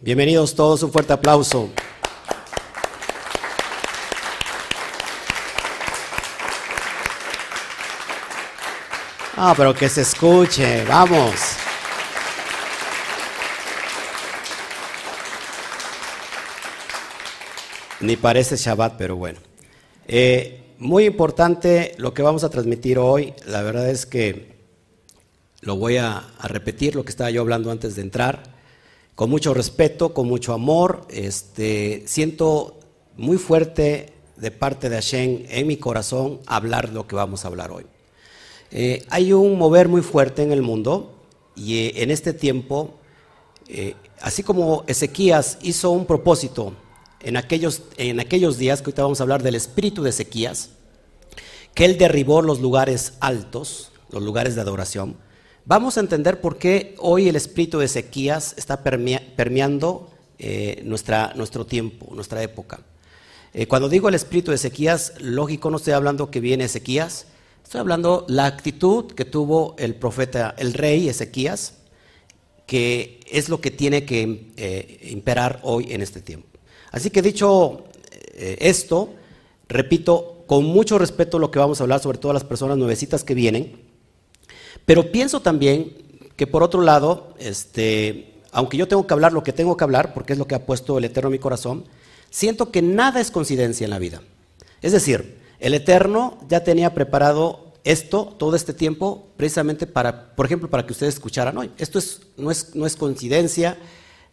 Bienvenidos todos, un fuerte aplauso. Ah, pero que se escuche, vamos. Ni parece Shabbat, pero bueno. Eh, muy importante lo que vamos a transmitir hoy. La verdad es que lo voy a, a, repetir, lo que estaba yo hablando antes de entrar. Con mucho respeto, con mucho amor. Este, siento muy fuerte de parte de Hashem en mi corazón hablar lo que vamos a hablar hoy. Eh, hay un mover muy fuerte en el mundo y eh, en este tiempo, eh, así como Ezequías hizo un propósito en aquellos, en aquellos días, que ahorita vamos a hablar del espíritu de Ezequías, que él derribó los lugares altos, los lugares de adoración, vamos a entender por qué hoy el espíritu de Ezequías está permeando nuestra, nuestro tiempo, nuestra época. cuando digo el espíritu de Ezequías, lógico, no estoy hablando que viene Ezequías, Estoy hablando la actitud que tuvo el profeta, el rey Ezequías, que es lo que tiene que eh, imperar hoy en este tiempo. Así que dicho eh, esto, repito con mucho respeto lo que vamos a hablar, sobre todo las personas nuevecitas que vienen, pero pienso también que por otro lado, este, aunque yo tengo que hablar lo que tengo que hablar, porque es lo que ha puesto el Eterno en mi corazón, siento que nada es coincidencia en la vida. Es decir, el Eterno ya tenía preparado esto todo este tiempo precisamente para, por ejemplo, para que ustedes escucharan hoy. Esto es, no, es, no es coincidencia,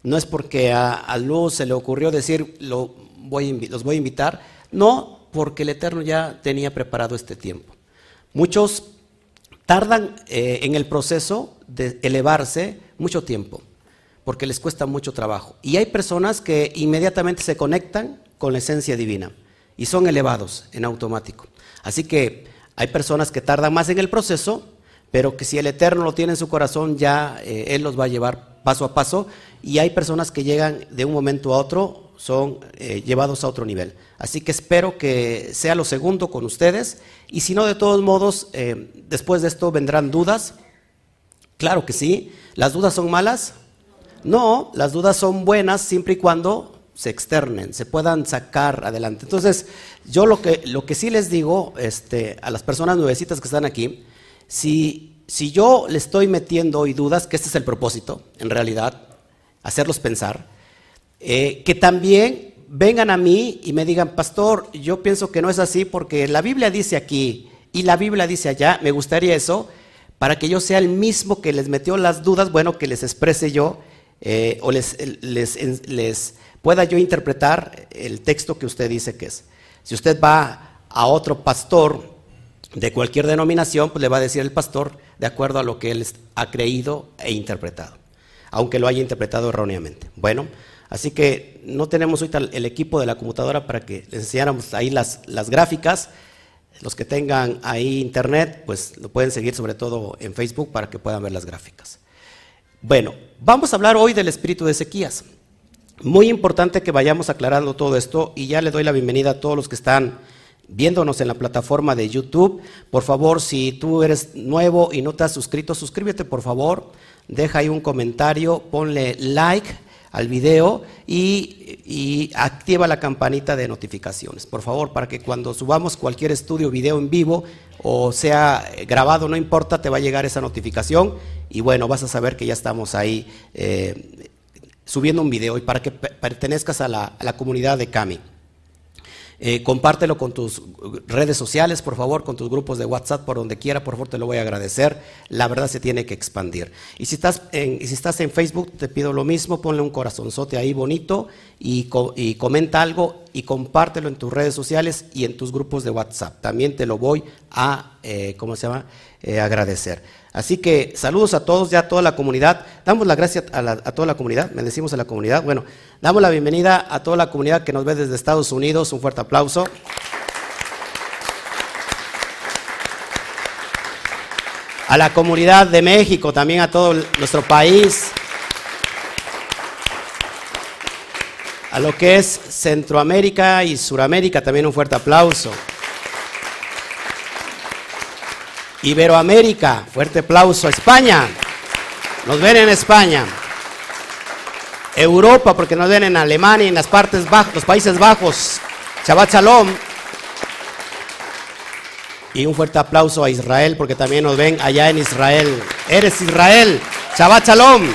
no es porque a, Luz se le ocurrió decir lo voy, los voy a invitar, no, porque el Eterno ya tenía preparado este tiempo. Muchos tardan eh, en el proceso de elevarse mucho tiempo, porque les cuesta mucho trabajo. Y hay personas que inmediatamente se conectan con la esencia divina y son elevados en automático. Así que hay personas que tardan más en el proceso, pero que si el Eterno lo tiene en su corazón, ya eh, Él los va a llevar paso a paso. Y hay personas que llegan de un momento a otro, son eh, llevados a otro nivel. Así que espero que sea lo segundo con ustedes. Y si no, de todos modos, eh, después de esto vendrán dudas. Claro que sí. ¿Las dudas son malas? No, las dudas son buenas siempre y cuando se externen, se puedan sacar adelante. Entonces, yo lo que, lo que sí les digo este, a las personas nuevecitas que están aquí, si, si yo le estoy metiendo hoy dudas, que este es el propósito, en realidad, hacerlos pensar, eh, que también vengan a mí y me digan, pastor, yo pienso que no es así porque la Biblia dice aquí y la Biblia dice allá, me gustaría eso, para que yo sea el mismo que les metió las dudas, bueno, que les exprese yo eh, o les, les, les pueda yo interpretar el texto que usted dice que es. Si usted va a otro pastor de cualquier denominación, pues le va a decir el pastor de acuerdo a lo que él ha creído e interpretado, aunque lo haya interpretado erróneamente. Bueno, así que no tenemos ahorita el equipo de la computadora para que les enseñáramos ahí las, las gráficas. Los que tengan ahí internet, pues lo pueden seguir sobre todo en Facebook para que puedan ver las gráficas. Bueno, vamos a hablar hoy del espíritu de Ezequías. Muy importante que vayamos aclarando todo esto y ya le doy la bienvenida a todos los que están viéndonos en la plataforma de YouTube. Por favor, si tú eres nuevo y no te has suscrito, suscríbete por favor, deja ahí un comentario, ponle like al video y, activa la campanita de notificaciones, por favor, para que cuando subamos cualquier estudio, video en vivo o sea grabado, no importa, te va a llegar esa notificación y bueno, vas a saber que ya estamos ahí eh, subiendo un video y para que pertenezcas a la, comunidad de Cami. Eh, compártelo con tus redes sociales, por favor, con tus grupos de WhatsApp, por donde quiera, por favor, te lo voy a agradecer. La verdad se tiene que expandir. Y si estás en, si estás en Facebook, te pido lo mismo, ponle un corazonzote ahí bonito y, comenta algo y compártelo en tus redes sociales y en tus grupos de WhatsApp. También te lo voy a, eh, ¿cómo se llama?, eh, agradecer. Así que saludos a todos, ya a toda la comunidad. Damos las gracias a, toda la comunidad, decimos a la comunidad. Bueno, damos la bienvenida a toda la comunidad que nos ve desde Estados Unidos. Un fuerte aplauso. A la comunidad de México, también a todo nuestro país. A lo que es Centroamérica y Suramérica, también un fuerte aplauso. Iberoamérica, fuerte aplauso. España, nos ven en España. Europa, porque nos ven en Alemania, en las partes bajos, los Países Bajos. Shabbat Shalom. Y un fuerte aplauso a Israel, porque también nos ven allá en Israel. Eres Israel. Shabbat Shalom.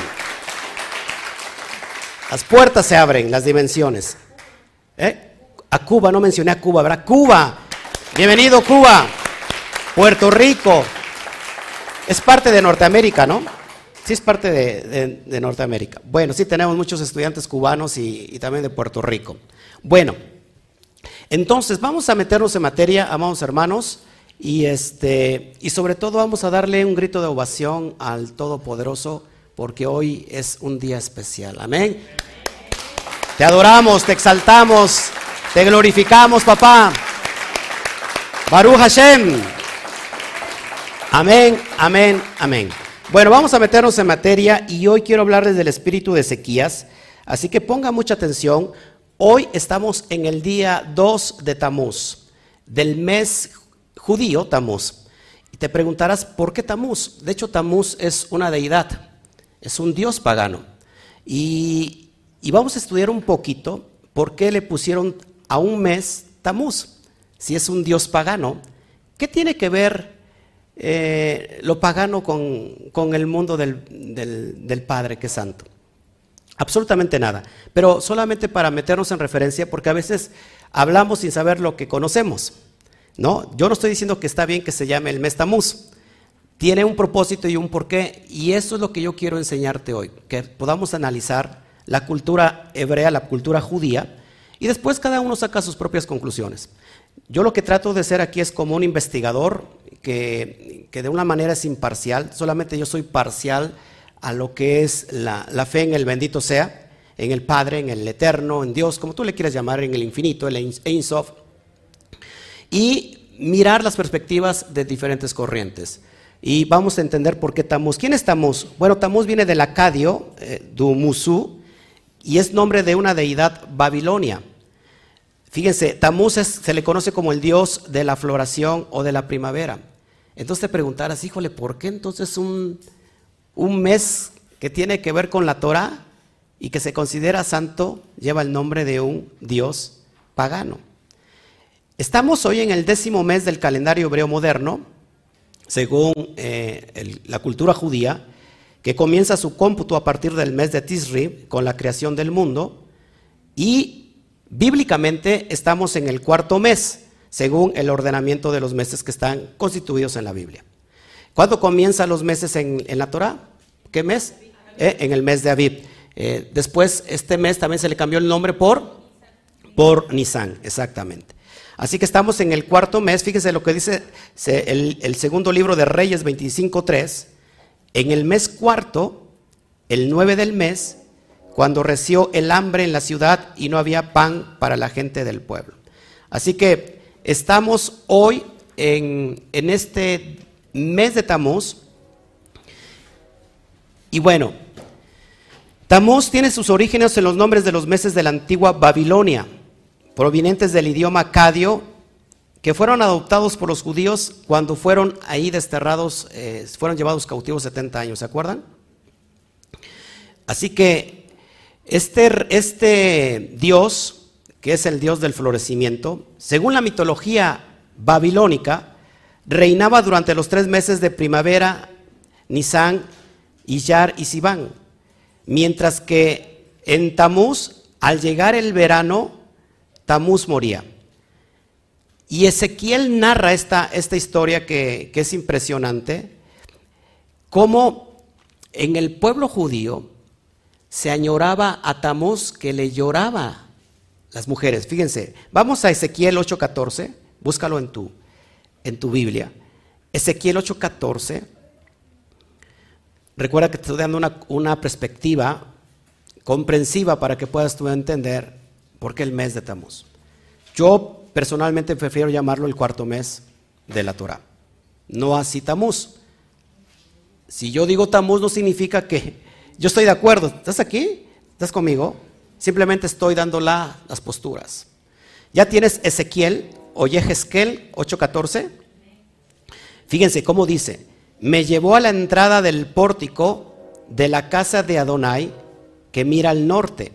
Las puertas se abren, las dimensiones. ¿Eh? A Cuba, no mencioné a Cuba, ¿verdad? Cuba. Bienvenido, Cuba. Puerto Rico. Es parte de Norteamérica, ¿no? Sí, es parte de, Norteamérica. Bueno, sí, tenemos muchos estudiantes cubanos y, también de Puerto Rico. Bueno, entonces, vamos a meternos en materia, amados hermanos, y, este, y sobre todo vamos a darle un grito de ovación al Todopoderoso, porque hoy es un día especial. Amén. Te adoramos, te exaltamos, te glorificamos, papá. Baruch Hashem. Amén, amén, amén. Bueno, vamos a meternos en materia y hoy quiero hablarles del espíritu de Ezequías. Así que ponga mucha atención Hoy estamos en el día 2 de Tamuz, del mes judío Tamuz. Y te preguntarás, ¿por qué Tamuz? De hecho, Tamuz es una deidad, es un dios pagano. Y, vamos a estudiar un poquito por qué le pusieron a un mes Tamuz, si es un dios pagano. ¿Qué tiene que ver eh, lo pagano con, el mundo del, del Padre que es santo? Absolutamente nada. Pero solamente para meternos en referencia, porque a veces hablamos sin saber lo que conocemos. ¿no? Yo no estoy diciendo que está bien que se llame el mes Tamuz. Tiene un propósito y un porqué. Y eso es lo que yo quiero enseñarte hoy. Que podamos analizar la cultura hebrea, la cultura judía. Y después cada uno saca sus propias conclusiones. Yo lo que trato de ser aquí es como un investigador que, que de una manera es imparcial. Solamente yo soy parcial a lo que es la, fe en el bendito sea, en el Padre, en el Eterno, en Dios, como tú le quieras llamar, en el infinito, el Ein Sof, y mirar las perspectivas de diferentes corrientes. Y vamos a entender por qué Tamuz. ¿Quién es Tamuz? Bueno, Tamuz viene del acadio, eh, Dumusu, y es nombre de una deidad babilonia. Fíjense, Tamuz se le conoce como el dios de la floración o de la primavera. Entonces te preguntarás, híjole, ¿por qué entonces un un mes que tiene que ver con la Torah y que se considera santo lleva el nombre de un dios pagano. Estamos hoy en el décimo mes del calendario hebreo moderno, según eh, la cultura judía, que comienza su cómputo a partir del mes de Tisri, con la creación del mundo, y bíblicamente estamos en el cuarto mes, según el ordenamiento de los meses que están constituidos en la Biblia. ¿Cuándo comienzan los meses en, la Torah? ¿Qué mes? Eh, en el mes de Aviv. Eh, después, este mes también se le cambió el nombre por, por Nisan, exactamente. Así que estamos en el cuarto mes. Fíjese lo que dice el, el segundo libro de Reyes 25.3. En el mes cuarto, el 9 del mes, cuando reció el hambre en la ciudad y no había pan para la gente del pueblo. Así que estamos hoy en, en este mes de Tamuz. Y bueno, Tamuz tiene sus orígenes en los nombres de los meses de la antigua Babilonia, provenientes del idioma acadio, que fueron adoptados por los judíos cuando fueron ahí desterrados, eh, fueron llevados cautivos 70 años, ¿se acuerdan? Así que este, este Dios, que es el Dios del florecimiento, según la mitología babilónica, reinaba durante los tres meses de primavera, Nisan, Iyar y Sibán, mientras que en Tamuz, al llegar el verano, Tamuz moría. Y Ezequiel narra esta, esta historia que, que es impresionante, cómo en el pueblo judío se añoraba a Tamuz que le lloraba las mujeres. Fíjense, vamos a Ezequiel 8:14, búscalo en tu, en tu Biblia. Ezequiel 8:14. Recuerda que te estoy dando una, perspectiva comprensiva para que puedas tú entender por qué el mes de Tamuz. Yo personalmente prefiero llamarlo el cuarto mes de la Torah, no así Tamuz. Si yo digo Tamuz no significa que yo estoy de acuerdo. ¿Estás aquí? ¿Estás conmigo? Simplemente estoy dando las posturas. Ya tienes Ezequiel o Yehezkel 8:14. Fíjense cómo dice, me llevó a la entrada del pórtico de la casa de Adonai que mira al norte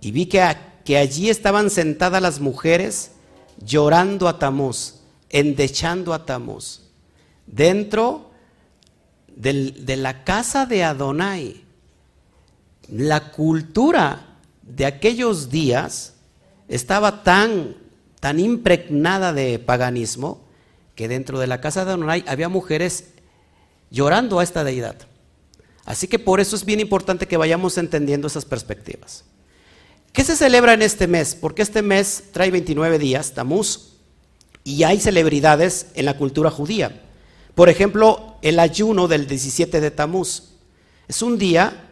y vi que, que allí estaban sentadas las mujeres llorando a Tamuz, endechando a Tamuz, dentro de la casa de Adonai. La cultura de aquellos días estaba tan, tan impregnada de paganismo que dentro de la casa de Adonai había mujeres llorando a esta deidad. Así que por eso es bien importante que vayamos entendiendo esas perspectivas. ¿Qué se celebra en este mes? Porque este mes trae 29 días, Tamuz, y hay celebridades en la cultura judía. Por ejemplo, el ayuno del 17 de Tamuz. Es un día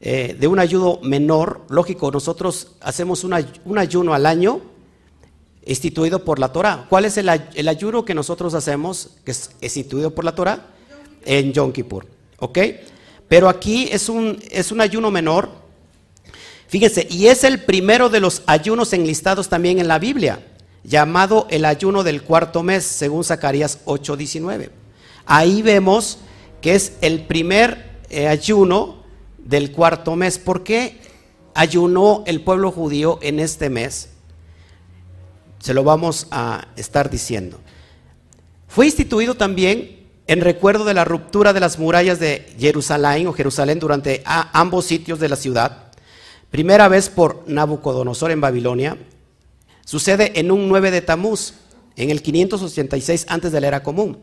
eh, de un ayuno menor. Lógico, nosotros hacemos un ayuno al año instituido por la Torah. ¿Cuál es el, ayuno que nosotros hacemos que es instituido por la Torah? En Yom Kippur. ¿Ok? Pero aquí es un, es un ayuno menor. Fíjense, y es el primero de los ayunos enlistados también en la Biblia, llamado el ayuno del cuarto mes, según Zacarías 8:19. Ahí vemos que es el primer eh, ayuno del cuarto mes. ¿Por qué ayunó el pueblo judío en este mes? Se lo vamos a estar diciendo. Fue instituido también en recuerdo de la ruptura de las murallas de Jerusalén o Jerusalén durante ambos sitios de la ciudad. Primera vez por Nabucodonosor en Babilonia. Sucede en un 9 de Tamuz, en el 586 antes de la era común.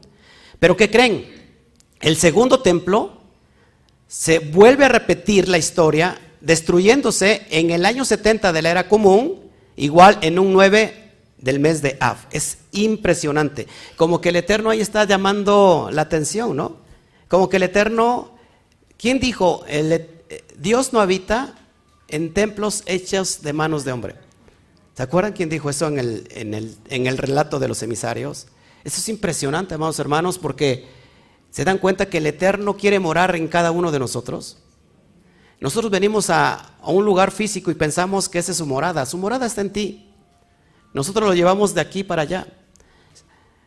Pero ¿qué creen? El segundo templo se vuelve a repetir la historia destruyéndose en el año 70 de la era común, igual en un 9 del mes de Av. Es impresionante. Como que el Eterno ahí está llamando la atención, ¿no? Como que el Eterno, ¿quién dijo? El, Dios no habita en templos hechos de manos de hombre. ¿Se acuerdan quién dijo eso en el, en el, en el relato de los emisarios? Eso es impresionante, amados hermanos, porque se dan cuenta que el Eterno quiere morar en cada uno de nosotros. Nosotros venimos a, un lugar físico y pensamos que esa es su morada. Su morada está en ti. Nosotros lo llevamos de aquí para allá.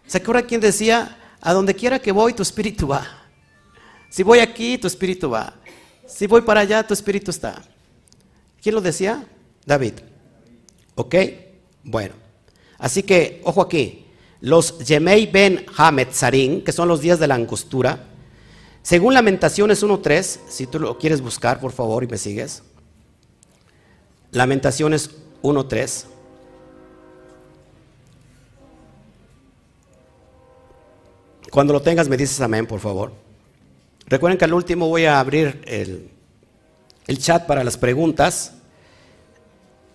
¿Se acuerda quien decía, a donde quiera que voy, tu espíritu va? Si voy aquí, tu espíritu va. Si voy para allá, tu espíritu está. ¿Quién lo decía? David. ¿Ok? Bueno. Así que, ojo aquí, los Yemei ben Hametzarin, que son los días de la angostura, según Lamentaciones 1.3, si tú lo quieres buscar, por favor, y me sigues. Lamentaciones 1.3. Cuando lo tengas me dices amén, por favor. Recuerden que al último voy a abrir el, chat para las preguntas,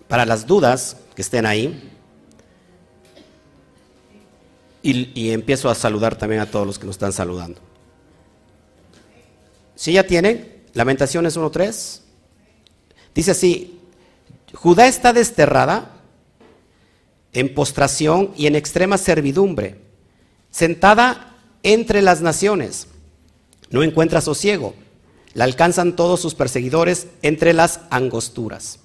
para las dudas que estén ahí. Y, empiezo a saludar también a todos los que nos están saludando. ¿Sí ya tienen? Lamentaciones 1.3. Dice así, Judá está desterrada en postración y en extrema servidumbre, sentada entre las naciones. No encuentra sosiego. La alcanzan todos sus perseguidores entre las angosturas.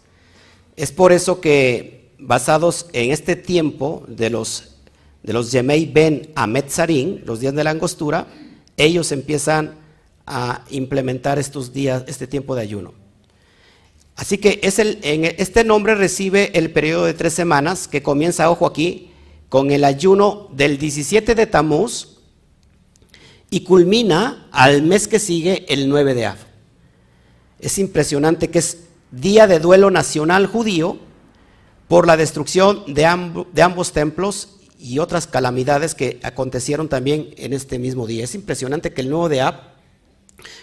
Es por eso que, basados en este tiempo de los, de los Yemei Ben Ametzarín, los días de la angostura, ellos empiezan a implementar estos días, este tiempo de ayuno. Así que es el, en este nombre recibe el periodo de tres semanas que comienza, ojo aquí, con el ayuno del 17 de Tamuz y culmina al mes que sigue el 9 de Av. Es impresionante que es día de duelo nacional judío por la destrucción de, ambos templos y otras calamidades que acontecieron también en este mismo día. Es impresionante que el 9 de Av,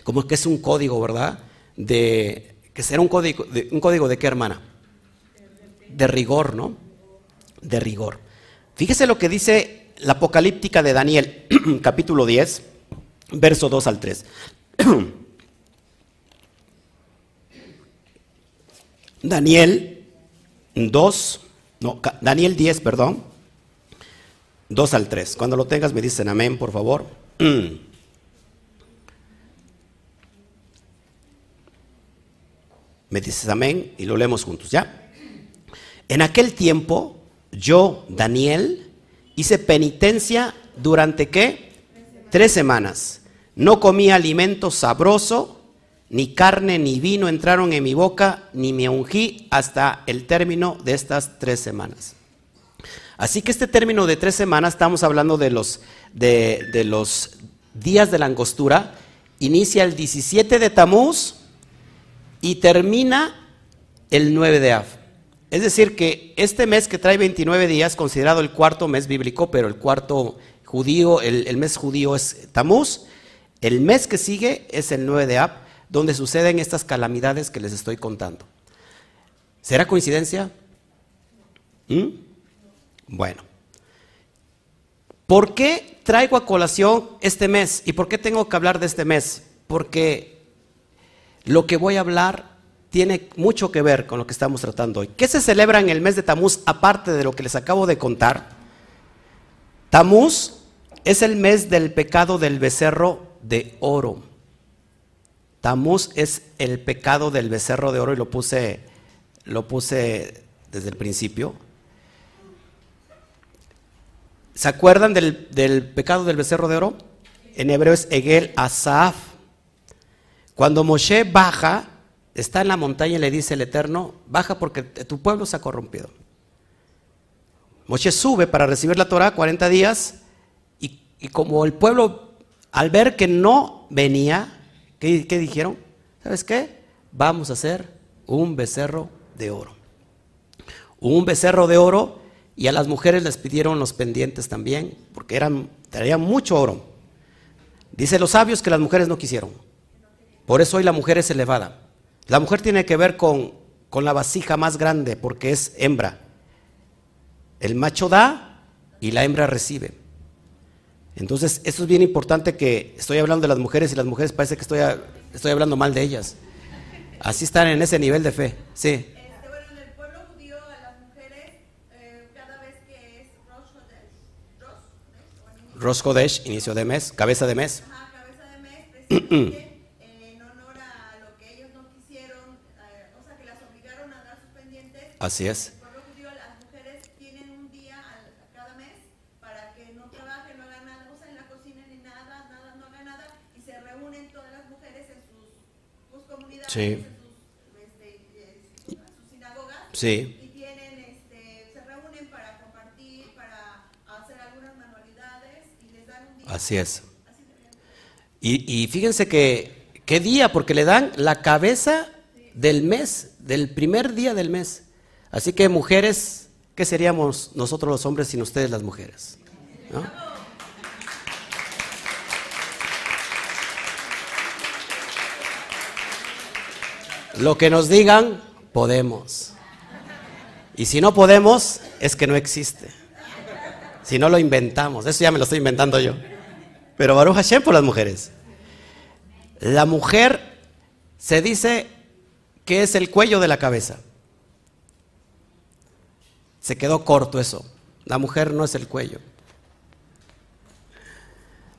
como que es un código, ¿verdad? De, que será un código, un código de qué hermana? De rigor, ¿no? De rigor. Fíjese lo que dice la apocalíptica de Daniel, capítulo 10 verso 2 al 3. Daniel 2, no, Daniel 10, perdón, 2 al 3. Cuando lo tengas me dicen amén, por favor. Me dices amén y lo leemos juntos, ¿ya? En aquel tiempo, yo, Daniel, hice penitencia durante qué? tres semanas. No comía alimento sabroso ni carne ni vino entraron en mi boca, ni me ungí hasta el término de estas tres semanas. Así que este término de tres semanas, estamos hablando de los, de, los días de la angostura, inicia el 17 de Tamuz y termina el 9 de Av. Es decir, que este mes que trae 29 días, considerado el cuarto mes bíblico, pero el cuarto judío, el, el mes judío es Tamuz, el mes que sigue es el 9 de Ab, donde suceden estas calamidades que les estoy contando. ¿Será coincidencia? ¿Mm? Bueno. ¿Por qué traigo a colación este mes? ¿Y por qué tengo que hablar de este mes? Porque lo que voy a hablar tiene mucho que ver con lo que estamos tratando hoy. ¿Qué se celebra en el mes de Tamuz aparte de lo que les acabo de contar? Tamuz es el mes del pecado del becerro de oro. Tamuz es el pecado del becerro de oro y lo puse, lo puse desde el principio. ¿Se acuerdan del, pecado del becerro de oro? En hebreo es Egel Asaf. Cuando Moshe baja, está en la montaña y le dice el Eterno, baja porque tu pueblo se ha corrompido. Moshe sube para recibir la Torah 40 días y, y como el pueblo al ver que no venía, ¿Qué, dijeron? ¿Sabes qué? Vamos a hacer un becerro de oro. Un becerro de oro y a las mujeres les pidieron los pendientes también, porque eran, traían mucho oro. Dice los sabios que las mujeres no quisieron. Por eso hoy la mujer es elevada. La mujer tiene que ver con, con la vasija más grande, porque es hembra. El macho da y la hembra recibe. Entonces, esto es bien importante que estoy hablando de las mujeres y las mujeres parece que estoy, estoy hablando mal de ellas. Así están en ese nivel de fe. Sí. Este, bueno, en el pueblo judío a las mujeres, eh, cada vez que es Rosh Hodesh, Rosh Hodesh, inicio de mes, cabeza de mes. Ajá, cabeza de mes, precisamente en honor a lo que ellos no quisieron, eh, o sea, que las obligaron a dar sus pendientes. Así es. Sí. Sí. Y tienen, este, se reúnen para compartir, para hacer algunas manualidades y les dan un día. Así es. Y, fíjense que, ¿qué día? Porque le dan la cabeza del mes, del primer día del mes. Así que mujeres, ¿qué seríamos nosotros los hombres sin ustedes las mujeres? Lo que nos digan, podemos. Y si no podemos, es que no existe. Si no lo inventamos, eso ya me lo estoy inventando yo. Pero Baruch Hashem por las mujeres. La mujer se dice que es el cuello de la cabeza. Se quedó corto eso. La mujer no es el cuello.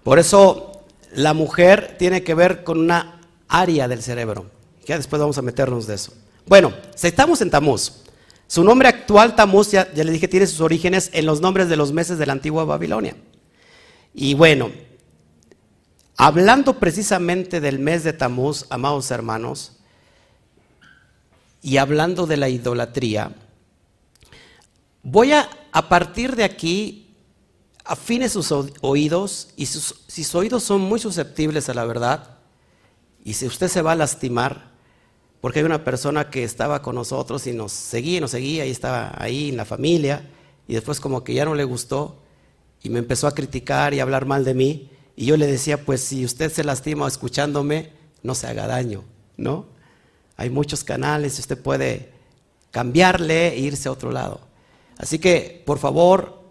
Por eso la mujer tiene que ver con una área del cerebro. Ya después vamos a meternos de eso. Bueno, estamos en Tamuz. Su nombre actual, Tamuz, ya, ya le dije, tiene sus orígenes en los nombres de los meses de la antigua Babilonia. Y bueno, hablando precisamente del mes de Tamuz, amados hermanos, y hablando de la idolatría, voy a, a partir de aquí, afine sus oídos, y si sus oídos son muy susceptibles a la verdad, y si usted se va a lastimar, porque hay una persona que estaba con nosotros y nos seguía y nos seguía y estaba ahí en la familia y después como que ya no le gustó y me empezó a criticar y a hablar mal de mí y yo le decía, pues si usted se lastima escuchándome, no se haga daño, ¿no? Hay muchos canales usted puede cambiarle e irse a otro lado. Así que, por favor,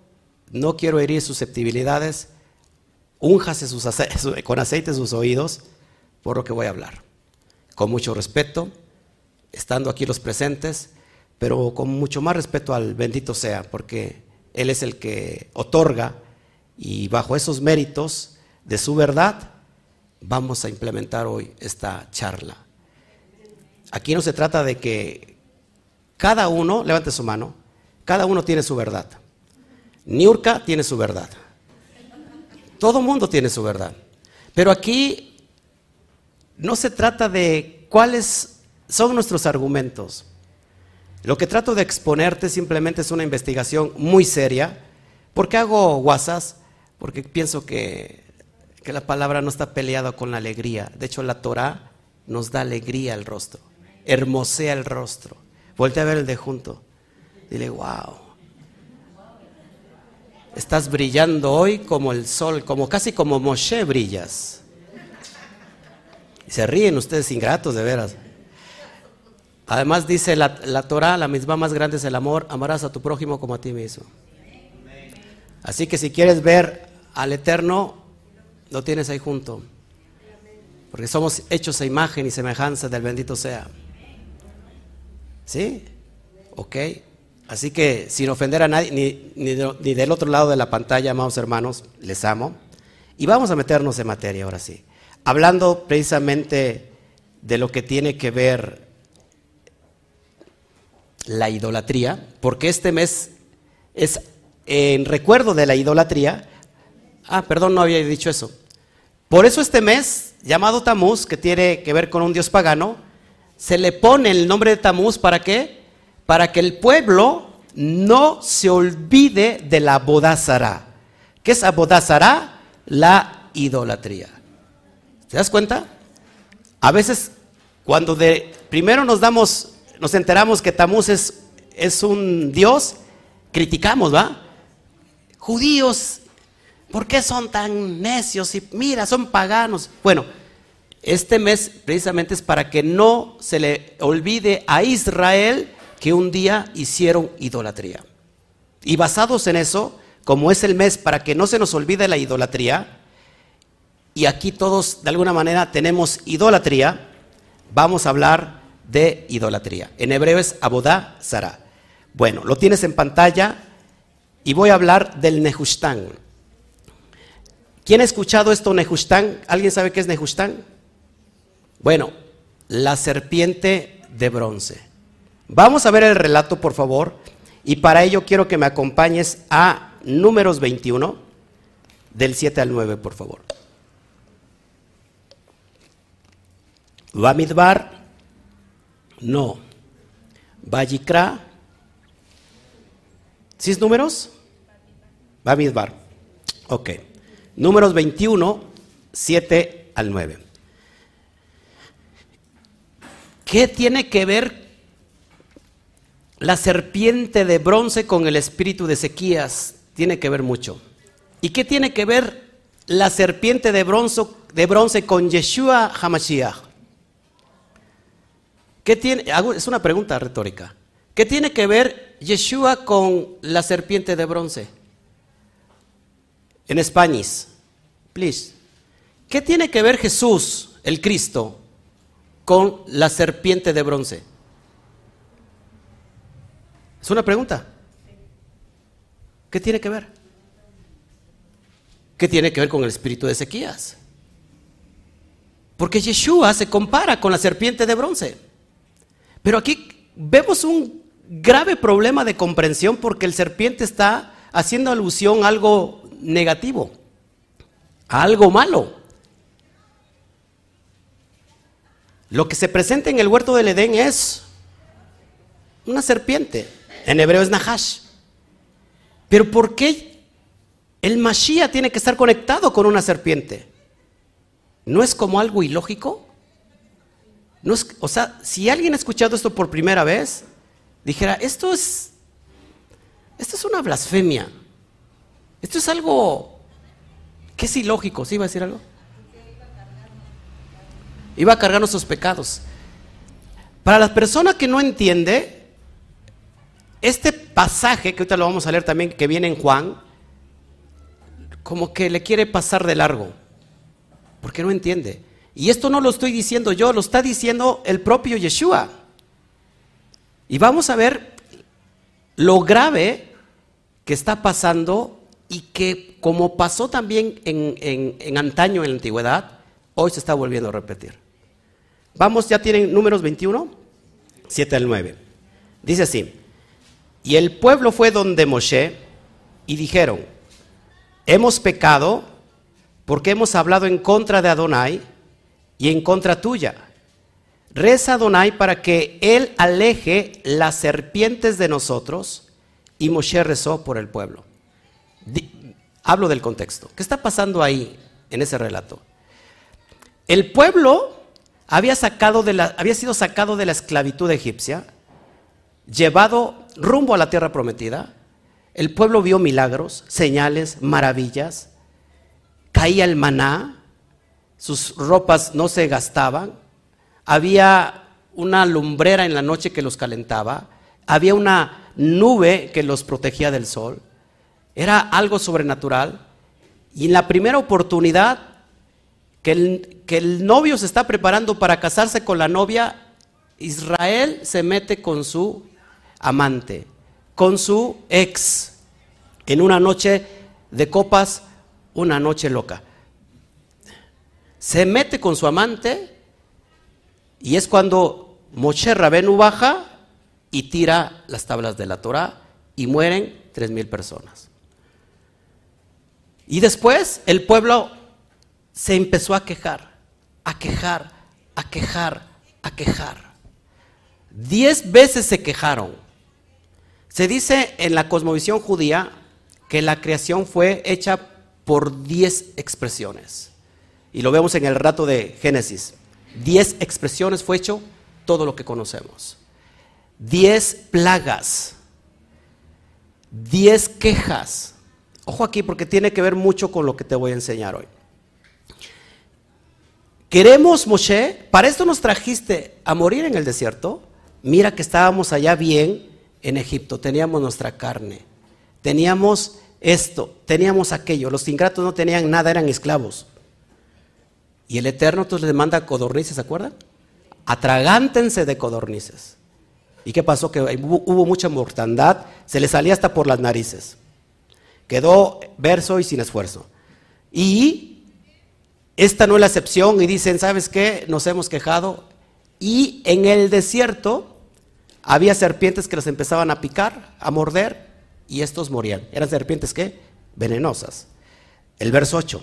no quiero herir susceptibilidades, únjase con aceite sus oídos por lo que voy a hablar con mucho respeto, estando aquí los presentes, pero con mucho más respeto al bendito sea, porque Él es el que otorga y bajo esos méritos de su verdad vamos a implementar hoy esta charla. Aquí no se trata de que cada uno, levante su mano, cada uno tiene su verdad. Niurka tiene su verdad. Todo mundo tiene su verdad. Pero aquí no se trata de ¿cuáles son nuestros argumentos? Lo que trato de exponerte simplemente es una investigación muy seria. ¿Por qué hago WhatsApp? Porque pienso que, que la palabra no está peleada con la alegría. De hecho, la Torah nos da alegría al rostro, hermosea el rostro. Voltea a ver el de junto. Dile, wow. Estás brillando hoy como el sol, como casi como Moshe brillas. Se ríen ustedes ingratos, de veras. Además dice la, la Torah, la misma más grande es el amor, amarás a tu prójimo como a ti mismo. Así que si quieres ver al Eterno, lo tienes ahí junto. Porque somos hechos a imagen y semejanza del bendito sea. ¿Sí? ¿Ok? Así que sin ofender a nadie, ni, ni, del otro lado de la pantalla, amados hermanos, les amo. Y vamos a meternos en materia ahora sí. Hablando precisamente de lo que tiene que ver la idolatría, porque este mes es en recuerdo de la idolatría. Ah, perdón, no había dicho eso. Por eso este mes, llamado Tamuz, que tiene que ver con un dios pagano, se le pone el nombre de Tamuz para qué? para que el pueblo no se olvide de la bodazara. ¿Qué es abodazara? La idolatría. ¿Te das cuenta? A veces cuando de primero nos damos, nos enteramos que Tamuz es, es un dios, criticamos, ¿va? Judíos, ¿por qué son tan necios? Y mira, son paganos. Bueno, este mes precisamente es para que no se le olvide a Israel que un día hicieron idolatría. Y basados en eso, como es el mes para que no se nos olvide la idolatría, y aquí todos de alguna manera tenemos idolatría, vamos a hablar de idolatría. En hebreo es abodá zara. Bueno, lo tienes en pantalla y voy a hablar del Nehushtan. ¿Quién ha escuchado esto, Nehushtan? ¿Alguien sabe qué es Nehushtan? Bueno, la serpiente de bronce. Vamos a ver el relato, por favor, y para ello quiero que me acompañes a números 21, del 7 al 9, por favor. Bamidbar, no. Vayikra, ¿sí números? Bamidbar, ok. Números 21, 7 al 9. ¿Qué tiene que ver la serpiente de bronce con el espíritu de Ezequías tiene que ver mucho. ¿Y qué tiene que ver la serpiente de bronce, con Yeshua Hamashiach? ¿Qué tiene? Es una pregunta retórica. ¿Qué tiene que ver Yeshua con la serpiente de bronce? En español, please. ¿Qué tiene que ver Jesús, el Cristo, con la serpiente de bronce? Es una pregunta. ¿Qué tiene que ver? ¿Qué tiene que ver con el espíritu de Ezequías? Porque Yeshua se compara con la serpiente de bronce. Pero aquí vemos un grave problema de comprensión porque el serpiente está haciendo alusión a algo negativo, a algo malo. Lo que se presenta en el huerto del Edén es una serpiente. En hebreo es Nahash. Pero ¿por qué el Mashiach tiene que estar conectado con una serpiente? ¿No es como algo ilógico? No es, o sea, si alguien ha escuchado esto por primera vez, dijera, esto es, esto es una blasfemia. Esto es algo que es ilógico. ¿Sí iba a decir algo? Iba a cargar nuestros pecados. Para la persona que no entiende, este pasaje, que ahorita lo vamos a leer también, que viene en Juan, como que le quiere pasar de largo, porque no entiende. Y esto no lo estoy diciendo yo, lo está diciendo el propio Yeshua. Y vamos a ver lo grave que está pasando y que como pasó también en, antaño, en la antigüedad, hoy se está volviendo a repetir. Vamos, ya tienen números 21, 7 al 9. Dice así. Y el pueblo fue donde Moshe y dijeron, hemos pecado porque hemos hablado en contra de Adonai y en contra tuya. reza Adonai para que él aleje las serpientes de nosotros y Moshe rezó por el pueblo. Hablo del contexto. ¿Qué está pasando ahí en ese relato? El pueblo había, había sido sacado de la esclavitud egipcia, llevado rumbo a la tierra prometida. El pueblo vio milagros, señales, maravillas. Caía el maná, sus ropas no se gastaban, había una lumbrera en la noche que los calentaba, había una nube que los protegía del sol, era algo sobrenatural. Y en la primera oportunidad que el, que el novio se está preparando para casarse con la novia, Israel se mete con su amante, con su ex, en una noche de copas, una noche loca se mete con su amante y es cuando Moshe Rabenu baja y tira las tablas de la Torah y mueren tres mil personas. Y después el pueblo se empezó a quejar, a quejar, a quejar, a quejar. Diez veces se quejaron. Se dice en la cosmovisión judía que la creación fue hecha por diez expresiones. Y lo vemos en el rato de Génesis. Diez expresiones fue hecho todo lo que conocemos. Diez plagas. Diez quejas. Ojo aquí porque tiene que ver mucho con lo que te voy a enseñar hoy. Queremos, Moshe, para esto nos trajiste a morir en el desierto. Mira que estábamos allá bien en Egipto, teníamos nuestra carne, teníamos esto, teníamos aquello. Los ingratos no tenían nada, eran esclavos. Y el Eterno entonces les manda codornices, ¿se acuerdan? Atragántense de codornices. ¿Y qué pasó? Que hubo, mucha mortandad, se les salía hasta por las narices. Quedó verso y sin esfuerzo. Y esta no es la excepción y dicen, ¿sabes qué? Nos hemos quejado. Y en el desierto había serpientes que los empezaban a picar, a morder, y estos morían. Eran serpientes qué? Venenosas. El verso 8.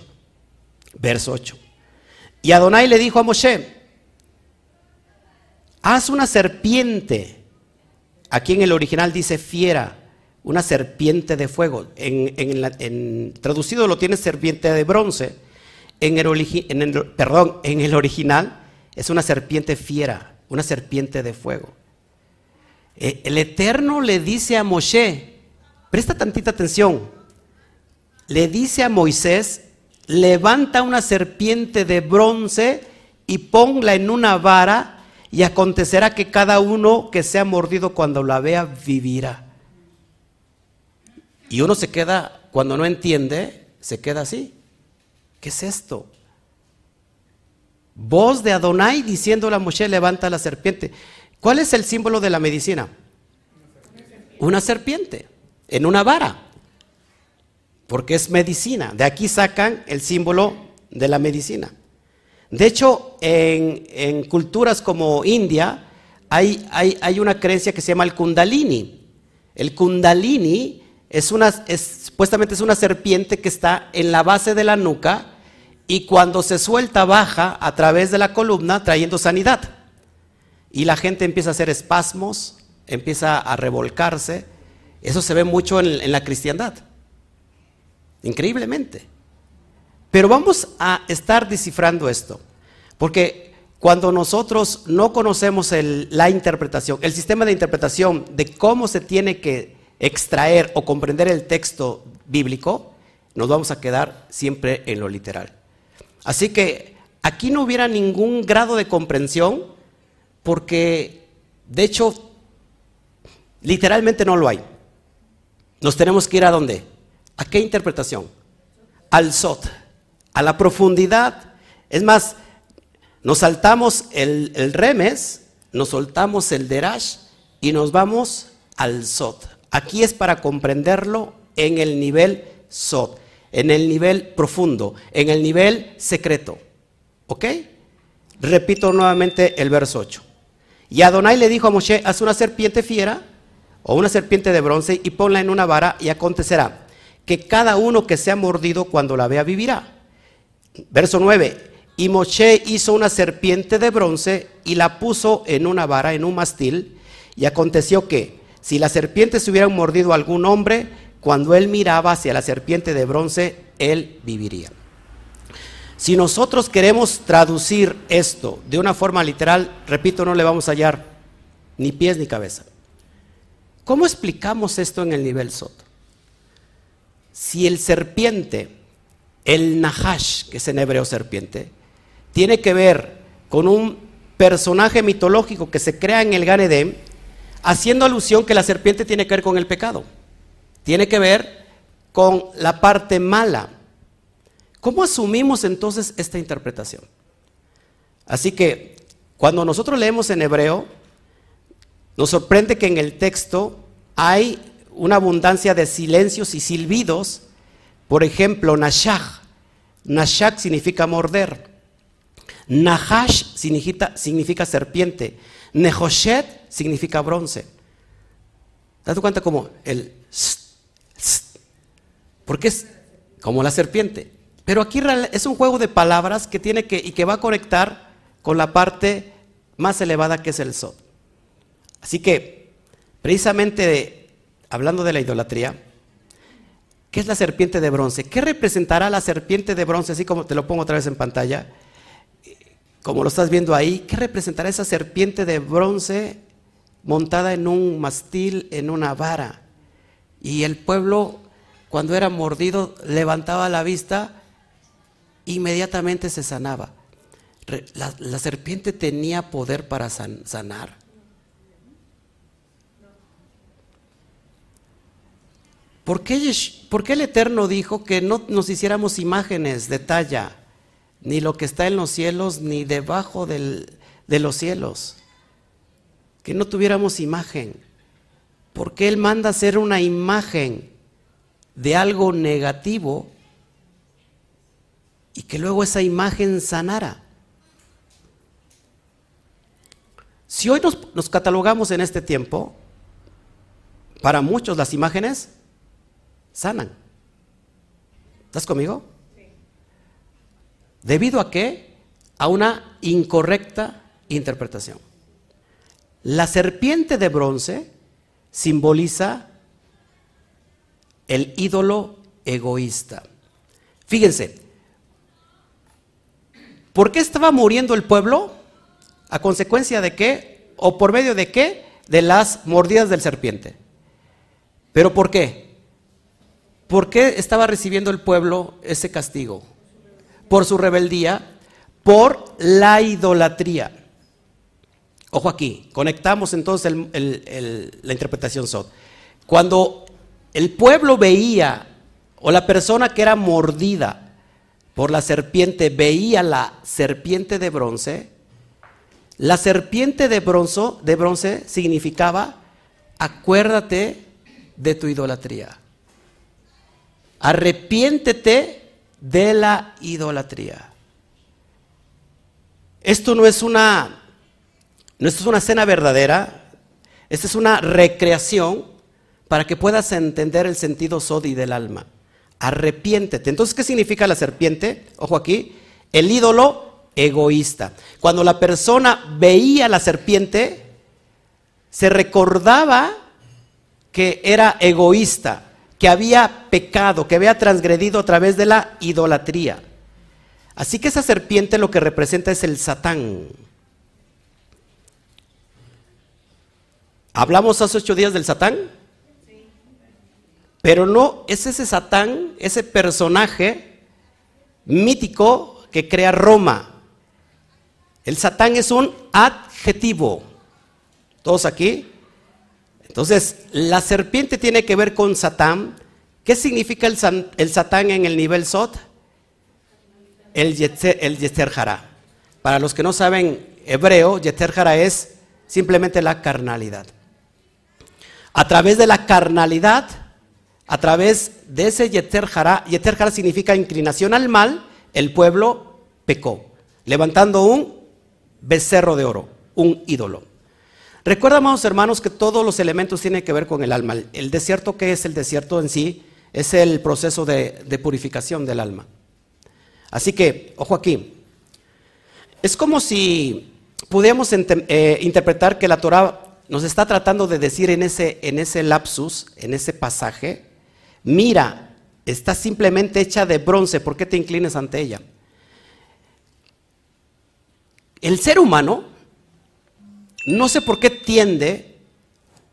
Verso 8. Y Adonai le dijo a Moshe, haz una serpiente. Aquí en el original dice fiera, una serpiente de fuego. En, traducido lo tiene serpiente de bronce. En el, perdón, en el original es una serpiente fiera, una serpiente de fuego. Eh, el Eterno le dice a Moshe, presta tantita atención, le dice a Moisés levanta una serpiente de bronce y ponla en una vara y acontecerá que cada uno que sea mordido cuando la vea vivirá. Y uno se queda, cuando no entiende, se queda así. ¿Qué es esto? Voz de Adonai diciéndole a Moshe, levanta la serpiente. ¿Cuál es el símbolo de la medicina? Una serpiente en una vara porque es medicina. De aquí sacan el símbolo de la medicina. De hecho, en, culturas como India hay, hay, una creencia que se llama el kundalini. El kundalini es una, supuestamente es una serpiente que está en la base de la nuca y cuando se suelta baja a través de la columna trayendo sanidad. Y la gente empieza a hacer espasmos, empieza a revolcarse. Eso se ve mucho en la cristiandad increíblemente. Pero vamos a estar descifrando esto, porque cuando nosotros no conocemos la interpretación, el sistema de interpretación de cómo se tiene que extraer o comprender el texto bíblico, nos vamos a quedar siempre en lo literal. Así que aquí no hubiera ningún grado de comprensión, porque de hecho, literalmente no lo hay. Nos tenemos que ir a dónde? ¿A qué interpretación? Al Sot, a la profundidad. Es más, nos saltamos el, remes, nos soltamos el derash y nos vamos al Sot. Aquí es para comprenderlo en el nivel Sot, en el nivel profundo, en el nivel secreto. ¿Ok? Repito nuevamente el verso 8. Y Adonai le dijo a Moshe, haz una serpiente fiera o una serpiente de bronce y ponla en una vara y acontecerá que cada uno que sea mordido cuando la vea vivirá. Verso 9. Y Moshe hizo una serpiente de bronce y la puso en una vara, en un mastil. Y aconteció que, si la serpiente se hubiera mordido a algún hombre, cuando él miraba hacia la serpiente de bronce, él viviría. Si nosotros queremos traducir esto de una forma literal, repito, no le vamos a hallar ni pies ni cabeza. ¿Cómo explicamos esto en el nivel Soto? Si el serpiente, el Nahash, que es en hebreo serpiente, tiene que ver con un personaje mitológico que se crea en el Gan haciendo alusión que la serpiente tiene que ver con el pecado, tiene que ver con la parte mala. ¿Cómo asumimos entonces esta interpretación? Así que cuando nosotros leemos en hebreo, nos sorprende que en el texto hay una abundancia de silencios y silbidos. Por ejemplo, Nashach. Nashach significa morder. Nahash significa, significa serpiente. Nehoshet significa bronce. ¿Te cuenta como el porque es como la serpiente. Pero aquí es un juego de palabras que tiene que y que va a conectar con la parte más elevada que es el Sod. Así que, precisamente hablando de la idolatría, ¿qué es la serpiente de bronce? ¿Qué representará la serpiente de bronce? Así como te lo pongo otra vez en pantalla, como lo estás viendo ahí, ¿qué representará esa serpiente de bronce montada en un mastil, en una vara? Y el pueblo, cuando era mordido, levantaba la vista, inmediatamente se sanaba. La, serpiente tenía poder para sanar. ¿Por qué, el Eterno dijo que no nos hiciéramos imágenes de talla, ni lo que está en los cielos, ni debajo de los cielos? Que no tuviéramos imagen. ¿Por qué Él manda hacer una imagen de algo negativo y que luego esa imagen sanara? Si hoy nos catalogamos en este tiempo, para muchos las imágenes sanan. ¿Estás conmigo? ¿Debido a qué? A una incorrecta interpretación. La serpiente de bronce simboliza el ídolo egoísta. Fíjense, ¿por qué estaba muriendo el pueblo? ¿A consecuencia de qué? ¿O por medio de qué? De las mordidas del serpiente. ¿Pero por qué? ¿Por qué estaba recibiendo el pueblo ese castigo? Por su rebeldía, por la idolatría. Ojo aquí, conectamos entonces la interpretación Sod. Cuando el pueblo veía, o la persona que era mordida por la serpiente, veía la serpiente de bronce, la serpiente de bronce, de bronce significaba, acuérdate de tu idolatría. Arrepiéntete de la idolatría. Esto no es una, no es una cena verdadera, esta es una recreación para que puedas entender el sentido sodi del alma. Arrepiéntete. Entonces, ¿qué significa la serpiente? Ojo aquí, el ídolo egoísta. Cuando la persona veía la serpiente, se recordaba que era egoísta, que había pecado, que había transgredido a través de la idolatría. Así que esa serpiente lo que representa es el Satán. ¿Hablamos hace ocho días del Satán? Pero no es ese Satán, ese personaje mítico que crea Roma. El Satán es un adjetivo. ¿Todos aquí? Entonces, la serpiente tiene que ver con Satán. ¿Qué significa el, Satán en el nivel Sot? El Yetzer, el Para los que no saben hebreo, Yetzer es simplemente la carnalidad. A través de la carnalidad, a través de ese Yetzer Hara, significa inclinación al mal, el pueblo pecó, levantando un becerro de oro, un ídolo. Recuerda, amados hermanos, que todos los elementos tienen que ver con el alma. El desierto, ¿qué es el desierto en sí? Es el proceso de, purificación del alma. Así que, ojo aquí, Es como si pudiéramos eh, interpretar que la Torah nos está tratando de decir en ese, en ese lapsus, en ese pasaje, mira, está simplemente hecha de bronce, ¿por qué te inclines ante ella? El ser humano, no sé por qué tiende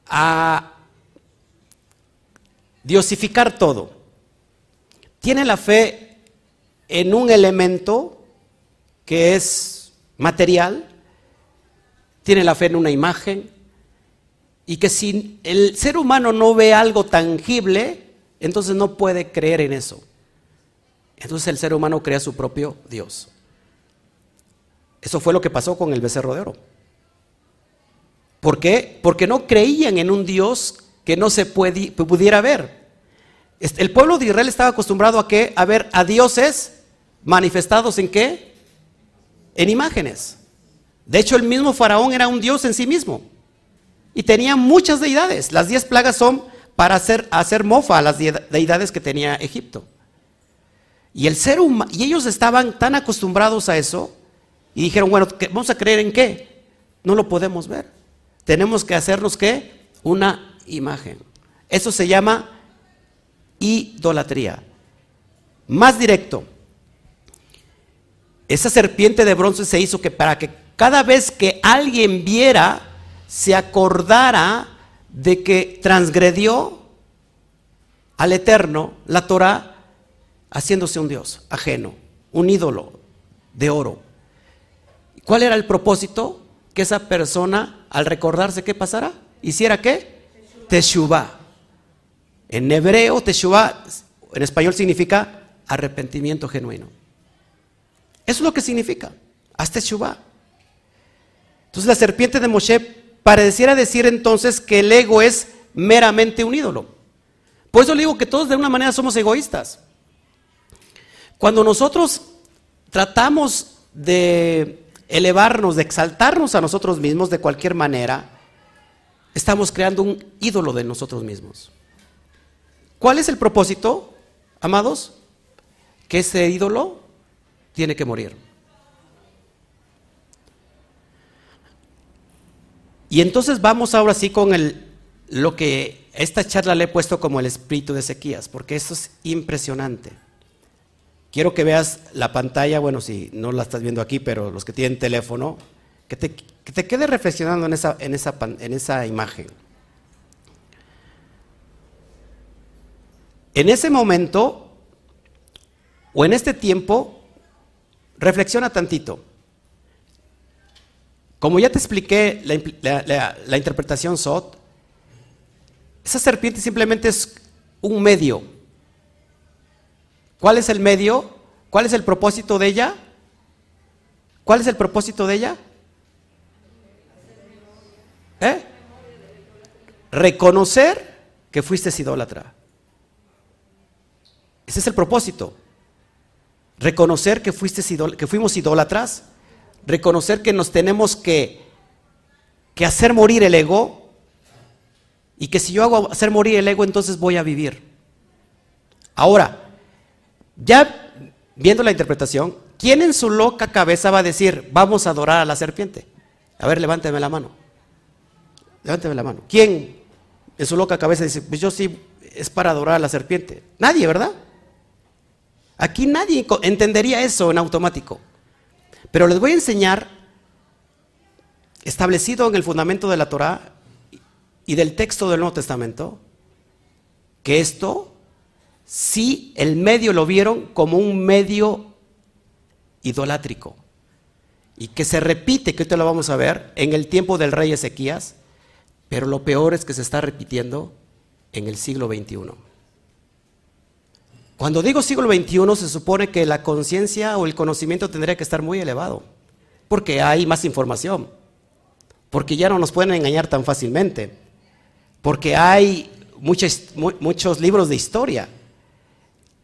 a diosificar todo. Tiene la fe en un elemento que es material, tiene la fe en una imagen, y que si el ser humano no ve algo tangible, entonces no puede creer en eso. Entonces el ser humano crea su propio Dios. Eso fue lo que pasó con el becerro de oro. ¿Por qué? Porque no creían en un Dios que no se pudiera ver. El pueblo de Israel estaba acostumbrado a qué? A ver a dioses manifestados en qué? En imágenes. De hecho, el mismo faraón era un dios en sí mismo. Y tenía muchas deidades. Las diez plagas son para hacer, hacer mofa a las deidades que tenía Egipto. Y el ser humano, y ellos estaban tan acostumbrados a eso, y dijeron, bueno, ¿vamos a creer en qué? No lo podemos ver. Tenemos que hacernos qué? Una imagen. Eso se llama idolatría. Más directo. Esa serpiente de bronce se hizo que para que cada vez que alguien viera se acordara de que transgredió al Eterno la Torah haciéndose un Dios ajeno, un ídolo de oro. ¿Cuál era el propósito? Que esa persona, al recordarse qué pasara, hiciera qué? Teshuvah. En hebreo, Teshuvah, en español significa arrepentimiento genuino. Eso es lo que significa. Haz Teshuvah. Entonces la serpiente de Moshe pareciera decir entonces que el ego es meramente un ídolo. Por eso le digo que todos de una manera somos egoístas. Cuando nosotros tratamos de elevarnos, de exaltarnos a nosotros mismos de cualquier manera, estamos creando un ídolo de nosotros mismos. ¿Cuál es el propósito, amados? Que ese ídolo tiene que morir. Y entonces vamos ahora sí con el, lo que esta charla le he puesto como el espíritu de Ezequías, porque eso es impresionante. Quiero que veas la pantalla, bueno, si no la estás viendo aquí, pero los que tienen teléfono, que te, que te quede reflexionando en esa, en, esa, en esa imagen. En ese momento, o en este tiempo, reflexiona tantito. Como ya te expliqué la, interpretación SOT, esa serpiente simplemente es un medio. ¿Cuál es el medio? ¿Cuál es el propósito de ella? ¿Cuál es el propósito de ella? ¿Eh? Reconocer que fuiste idólatra. Ese es el propósito. Reconocer que, fuiste que fuimos idólatras reconocer que nos tenemos que, que hacer morir el ego y que si yo hago hacer morir el ego, entonces voy a vivir. Ahora, ya viendo la interpretación, ¿quién en su loca cabeza va a decir, vamos a adorar a la serpiente? A ver, levánteme la mano. Levánteme la mano. ¿Quién en su loca cabeza dice, pues yo sí es para adorar a la serpiente? Nadie, ¿verdad? Aquí nadie entendería eso en automático. Pero les voy a enseñar, establecido en el fundamento de la Torah y del texto del Nuevo Testamento, que esto, sí, el medio lo vieron como un medio idolátrico. Y que se repite, que ahorita lo vamos a ver, en el tiempo del rey Ezequías, pero lo peor es que se está repitiendo en el siglo XXI. Cuando digo siglo XXI se supone que la conciencia o el conocimiento tendría que estar muy elevado, porque hay más información, porque ya no nos pueden engañar tan fácilmente, porque hay muchos libros de historia.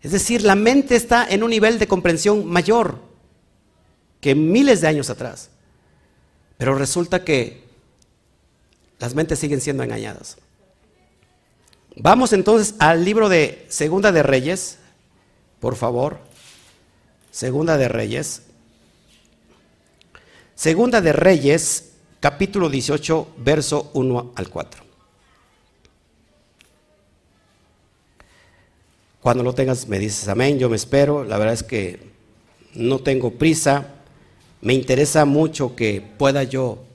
Es decir, la mente está en un nivel de comprensión mayor que miles de años atrás. Pero resulta que las mentes siguen siendo engañadas. Vamos entonces al libro de Segunda de Reyes, por favor. Segunda de Reyes. Segunda de Reyes, capítulo 18, verso 1 al 4. Cuando lo tengas me dices amén, yo me espero. La verdad es que no tengo prisa. Me interesa mucho que pueda yo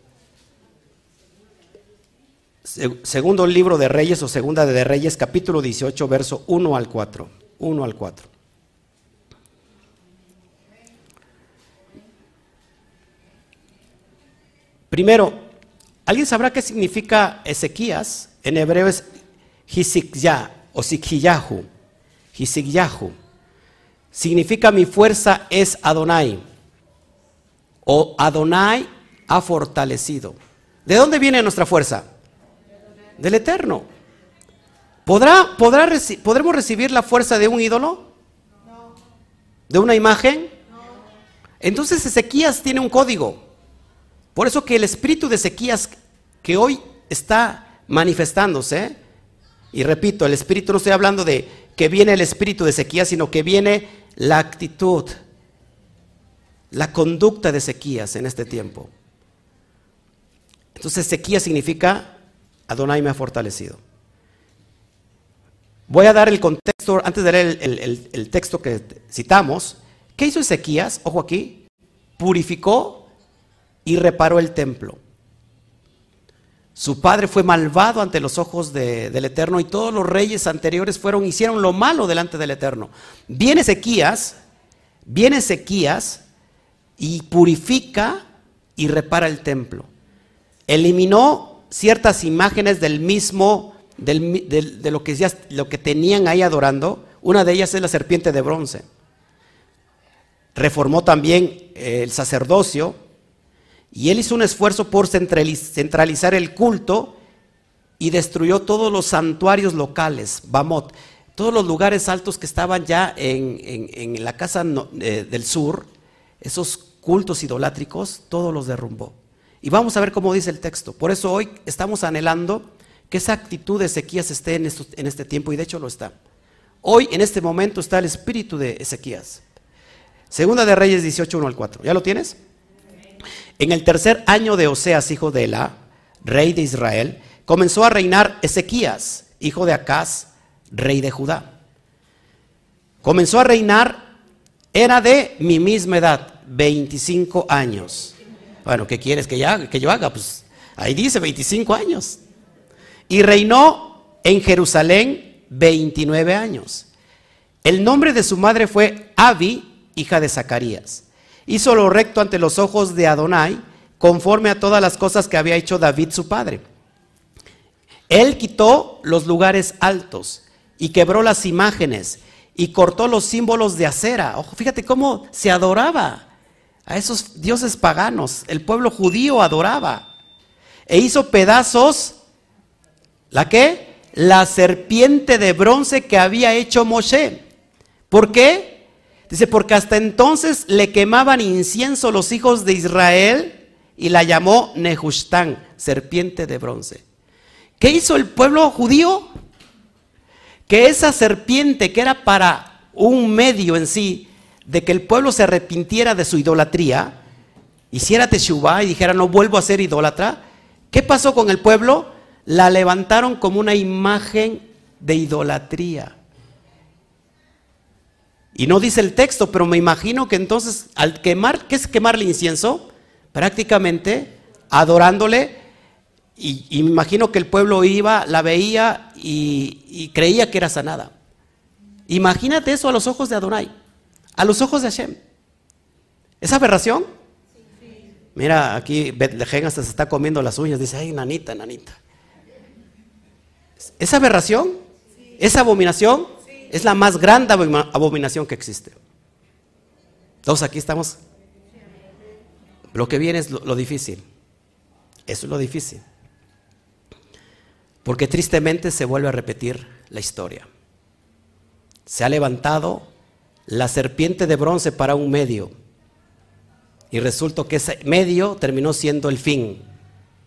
segundo libro de Reyes o segunda de Reyes, capítulo 18, verso 1 al 4. 1 al 4. Primero, ¿alguien sabrá qué significa Ezequías? En hebreo es Hisikya o Sikhiyahu. Hisikyahu. Significa mi fuerza es Adonai. O Adonai ha fortalecido. ¿De dónde viene nuestra fuerza? Del Eterno. ¿Podrá, podrá ¿Podremos recibir la fuerza de un ídolo? ¿De una imagen? Entonces Ezequías tiene un código. Por eso que el espíritu de Ezequías que hoy está manifestándose, y repito, el espíritu no estoy hablando de que viene el espíritu de Ezequías, sino que viene la actitud, la conducta de Ezequías en este tiempo. Entonces Ezequías significa Adonai me ha fortalecido. Voy a dar el contexto, antes de leer el, texto que citamos. ¿Qué hizo Ezequías? Ojo aquí. Purificó y reparó el templo. Su padre fue malvado ante los ojos del Eterno y todos los reyes anteriores fueron, hicieron lo malo delante del Eterno. Viene Ezequías, viene Ezequías y purifica y repara el templo. Eliminó ciertas imágenes del mismo, de lo que, lo que tenían ahí adorando. Una de ellas es la serpiente de bronce. Reformó también eh, el sacerdocio y él hizo un esfuerzo por centralizar el culto y destruyó todos los santuarios locales, Bamot, todos los lugares altos que estaban ya en, la casa eh, del sur, esos cultos idolátricos, todos los derrumbó. Y vamos a ver cómo dice el texto. Por eso hoy estamos anhelando que esa actitud de Ezequías esté en, este tiempo y de hecho lo está. Hoy, en este momento, está el espíritu de Ezequías. Segunda de Reyes 18, 1 al 4. ¿Ya lo tienes? En el tercer año de Oseas, hijo de Ela, rey de Israel, comenzó a reinar Ezequías, hijo de Acaz, rey de Judá. Comenzó a reinar, era de mi misma edad, 25 años. Bueno, ¿qué quieres que, que yo haga? Pues ahí dice 25 años. Y reinó en Jerusalén 29 años. El nombre de su madre fue Abi, hija de Zacarías. Hizo lo recto ante los ojos de Adonai, conforme a todas las cosas que había hecho David su padre. Él quitó los lugares altos y quebró las imágenes y cortó los símbolos de acera. Ojo, fíjate cómo se adoraba a esos dioses paganos. El pueblo judío adoraba. E hizo pedazos, ¿la qué? La serpiente de bronce que había hecho Moshe. ¿Por qué? Dice, porque hasta entonces le quemaban incienso los hijos de Israel y la llamó Nehushtan, serpiente de bronce. ¿Qué hizo el pueblo judío? Que esa serpiente que era para un medio en sí, de que el pueblo se arrepintiera de su idolatría, hiciera teshuva y dijera no vuelvo a ser idólatra, ¿qué pasó con el pueblo? La levantaron como una imagen de idolatría. Y no dice el texto, pero me imagino que entonces al quemar, ¿qué es quemarle incienso? Prácticamente adorándole y, me imagino que el pueblo iba, la veía y, creía que era sanada. Imagínate eso a los ojos de Adonai a los ojos de Hashem. ¿Es aberración? Mira, aquí Betlehem hasta se está comiendo las uñas. Dice, ay, nanita, nanita. ¿Es aberración? ¿Es abominación? Es la más grande abominación que existe. Todos aquí estamos. Lo que viene es lo difícil. Eso es lo difícil. Porque tristemente se vuelve a repetir la historia. Se ha levantado la serpiente de bronce para un medio. Y resultó que ese medio terminó siendo el fin,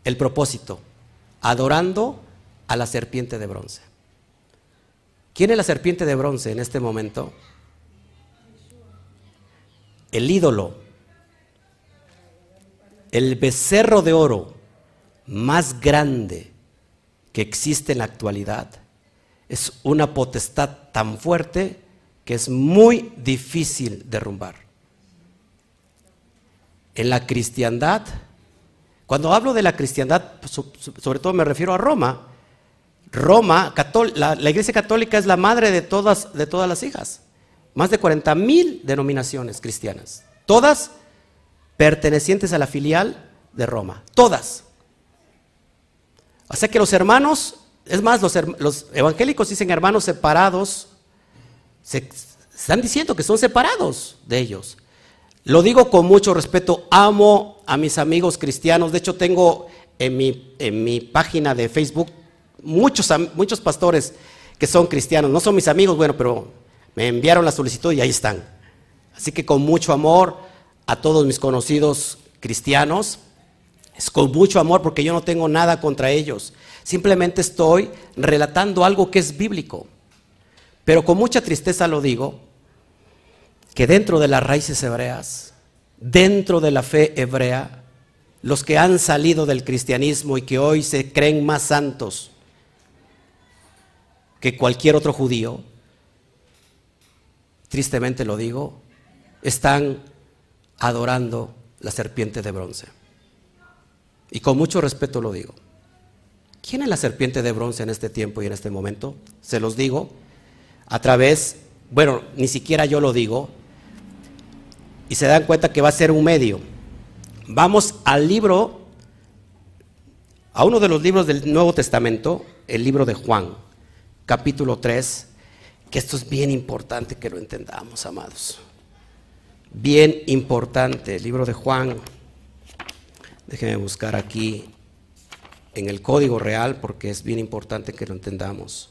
el propósito, adorando a la serpiente de bronce. ¿Quién es la serpiente de bronce en este momento? El ídolo. el becerro de oro más grande que existe en la actualidad es una potestad tan fuerte que es muy difícil derrumbar. En la cristiandad, cuando hablo de la cristiandad, sobre todo me refiero a Roma. Roma, la, iglesia católica es la madre de todas, de todas las hijas. Más de 40 mil denominaciones cristianas. Todas pertenecientes a la filial de Roma. Todas. O sea que los hermanos, es más, los, los evangélicos dicen hermanos separados, se, están diciendo que son separados de ellos. Lo digo con mucho respeto, amo a mis amigos cristianos, de hecho tengo en mi, en mi página de Facebook muchos, muchos pastores que son cristianos, no son mis amigos, bueno, pero me enviaron la solicitud y ahí están. Así que con mucho amor a todos mis conocidos cristianos, es con mucho amor porque yo no tengo nada contra ellos. Simplemente estoy relatando algo que es bíblico. Pero con mucha tristeza lo digo, que dentro de las raíces hebreas, dentro de la fe hebrea, los que han salido del cristianismo y que hoy se creen más santos que cualquier otro judío, tristemente lo digo, están adorando la serpiente de bronce. Y con mucho respeto lo digo. ¿Quién es la serpiente de bronce en este tiempo y en este momento? Se los digo a través, bueno, ni siquiera yo lo digo, y se dan cuenta que va a ser un medio. Vamos al libro, a uno de los libros del Nuevo Testamento, el libro de Juan, capítulo 3, que esto es bien importante que lo entendamos, amados. Bien importante, el libro de Juan, Déjenme buscar aquí en el código real porque es bien importante que lo entendamos.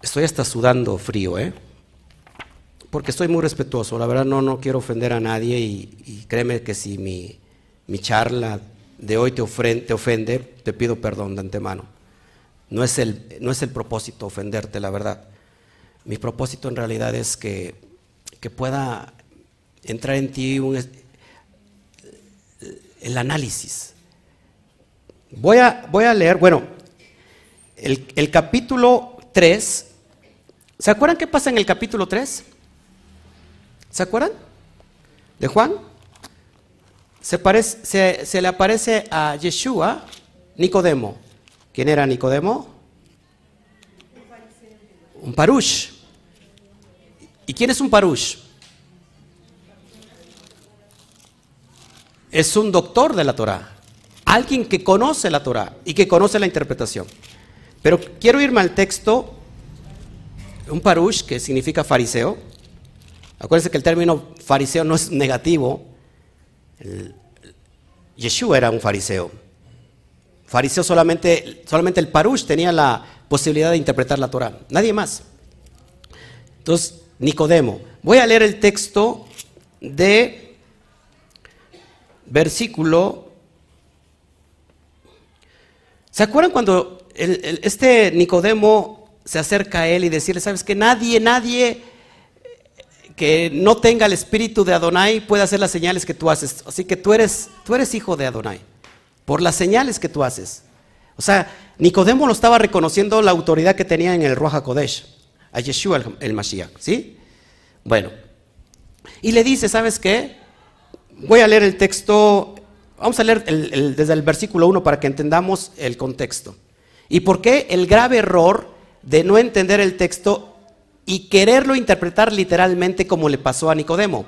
Estoy hasta sudando frío, ¿eh? Porque estoy muy respetuoso. La verdad no, no quiero ofender a nadie y, créeme que si mi, charla de hoy te, te ofende, te pido perdón de antemano. No es, el, no es el propósito ofenderte, la verdad. Mi propósito en realidad es que, que pueda entrar en ti un, el análisis. Voy a, voy a leer, bueno, el, capítulo 3. ¿Se acuerdan qué pasa en el capítulo 3? ¿Se acuerdan? ¿De Juan? Se, se, le aparece a Yeshua Nicodemo. ¿Quién era Nicodemo? Un parush. ¿Y quién es un parush? es un doctor de la Torah, alguien que conoce la Torah y que conoce la interpretación. Pero quiero irme al texto, un parush, que significa fariseo. Acuérdense que el término fariseo no es negativo. Yeshua era un fariseo. Fariseo solamente, solamente el parush tenía la posibilidad de interpretar la Torah, nadie más. Entonces, Nicodemo. Voy a leer el texto de versículo. ¿Se acuerdan cuando este Nicodemo se acerca a él y decirle, sabes que nadie, nadie que no tenga el espíritu de Adonai puede hacer las señales que tú haces. Así que tú eres, tú eres hijo de Adonai, por las señales que tú haces. O sea, Nicodemo lo estaba reconociendo la autoridad que tenía en el Ruach Kodesh, a Yeshua el, el Mashiach, ¿sí? Bueno, y le dice, ¿sabes qué? Voy a leer el texto, vamos a leer desde el versículo 1 para que entendamos el contexto. ¿Y por qué el grave error de no entender el texto y quererlo interpretar literalmente como le pasó a Nicodemo?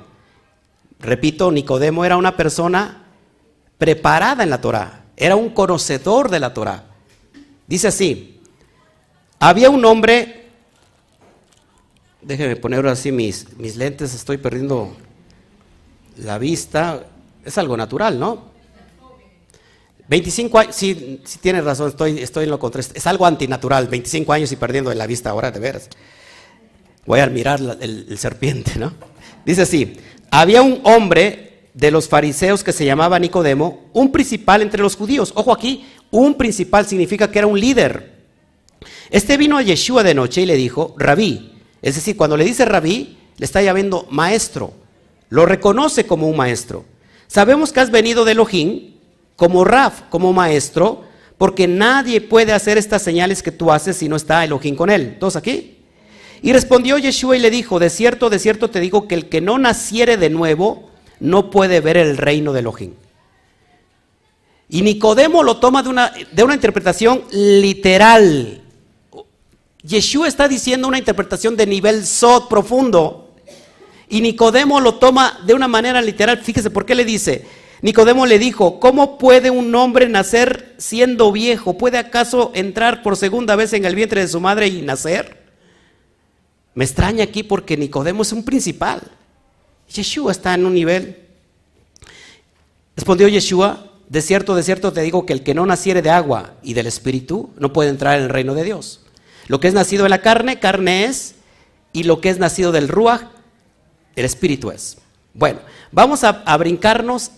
Repito, Nicodemo era una persona preparada en la Torah, era un conocedor de la Torah. Dice así, había un hombre, déjenme poner así mis, mis lentes, estoy perdiendo la vista, es algo natural, ¿no? 25 años, sí, sí tienes razón, estoy, estoy en lo contrario. Es algo antinatural, 25 años y perdiendo la vista ahora, de veras. Voy a mirar el, serpiente, ¿no? Dice así, había un hombre de los fariseos que se llamaba Nicodemo, un principal entre los judíos. Ojo aquí, un principal significa que era un líder. Este vino a Yeshua de noche y le dijo, rabí. Es decir, cuando le dice rabí, le está llamando maestro. Lo reconoce como un maestro. Sabemos que has venido de Elohim como Raf, como maestro, porque nadie puede hacer estas señales que tú haces si no está Elohim con él. ¿Todos aquí? Y respondió Yeshua y le dijo, de cierto, de cierto te digo que el que no naciere de nuevo no puede ver el reino de Elohim. Y Nicodemo lo toma de una, de una interpretación literal. Yeshua está diciendo una interpretación de nivel sod profundo. Y Nicodemo lo toma de una manera literal. Fíjese por qué le dice. Nicodemo le dijo, ¿cómo puede un hombre nacer siendo viejo? ¿Puede acaso entrar por segunda vez en el vientre de su madre y nacer? Me extraña aquí porque Nicodemo es un principal. Yeshua está en un nivel. Respondió Yeshua, de cierto, de cierto te digo que el que no naciere de agua y del Espíritu no puede entrar en el reino de Dios. Lo que es nacido de la carne, carne es, y lo que es nacido del Ruach, el Espíritu es. Bueno, vamos a, a brincarnos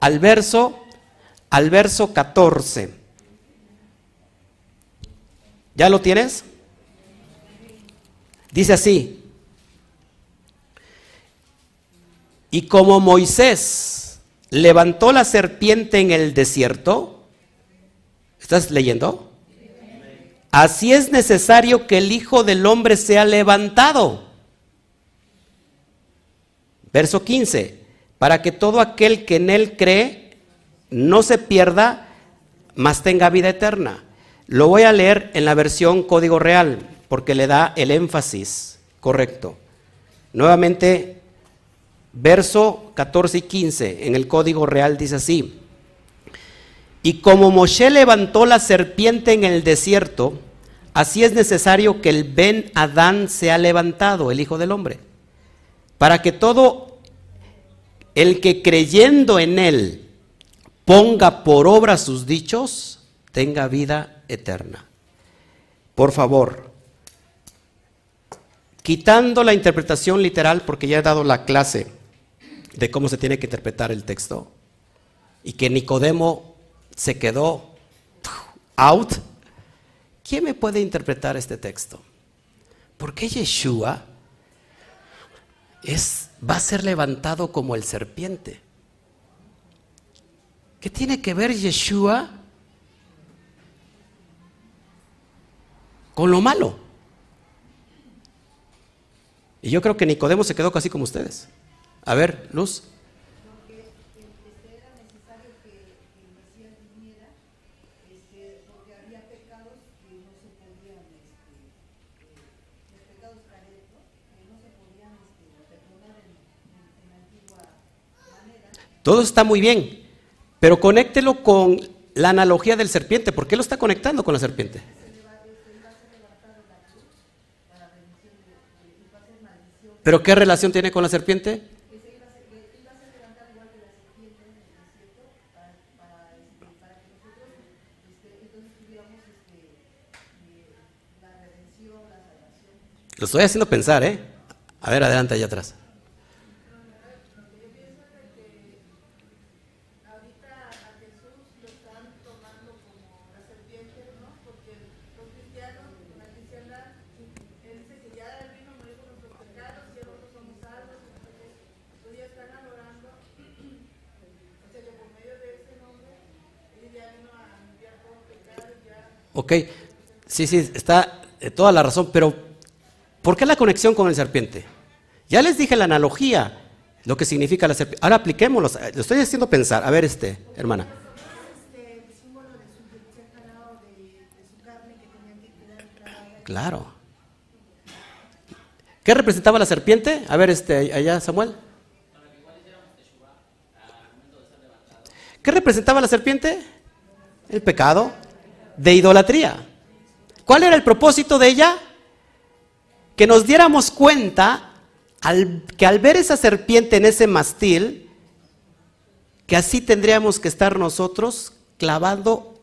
al verso, al verso 14. ¿Ya lo tienes? Dice así, y como Moisés levantó la serpiente en el desierto, ¿estás leyendo? Así es necesario que el Hijo del Hombre sea levantado. Verso 15, para que todo aquel que en él cree no se pierda, mas tenga vida eterna. Lo voy a leer en la versión código real, porque le da el énfasis correcto. Nuevamente, verso 14 y 15 en el código real dice así. Y como Moshe levantó la serpiente en el desierto, así es necesario que el Ben Adán sea levantado, el Hijo del Hombre, para que todo el que creyendo en él ponga por obra sus dichos, tenga vida eterna. Por favor, quitando la interpretación literal, porque ya he dado la clase de cómo se tiene que interpretar el texto, y que Nicodemo se quedó out, ¿quién me puede interpretar este texto? ¿Por qué Yeshua es, va a ser levantado como el serpiente? ¿Qué tiene que ver Yeshua con lo malo? Y yo creo que Nicodemo se quedó casi como ustedes. A ver, Luz. Todo está muy bien, pero conéctelo con la analogía del serpiente. ¿Por qué lo está conectando con la serpiente? ¿Pero qué relación tiene con la serpiente? Lo estoy haciendo pensar, ¿eh? A ver, adelante, allá atrás. Ok, sí, sí, está eh, toda la razón, pero ¿por qué la conexión con el serpiente? Ya les dije la analogía, lo que significa la serpiente. Ahora apliquémoslo, lo estoy haciendo pensar. A ver, este, hermana. Claro. ¿Qué representaba la serpiente? A ver, este, allá, Samuel. ¿Qué representaba la serpiente? El pecado de idolatría. ¿Cuál era el propósito de ella? Que nos diéramos cuenta que al ver esa serpiente en ese mastil, que así tendríamos que estar nosotros clavando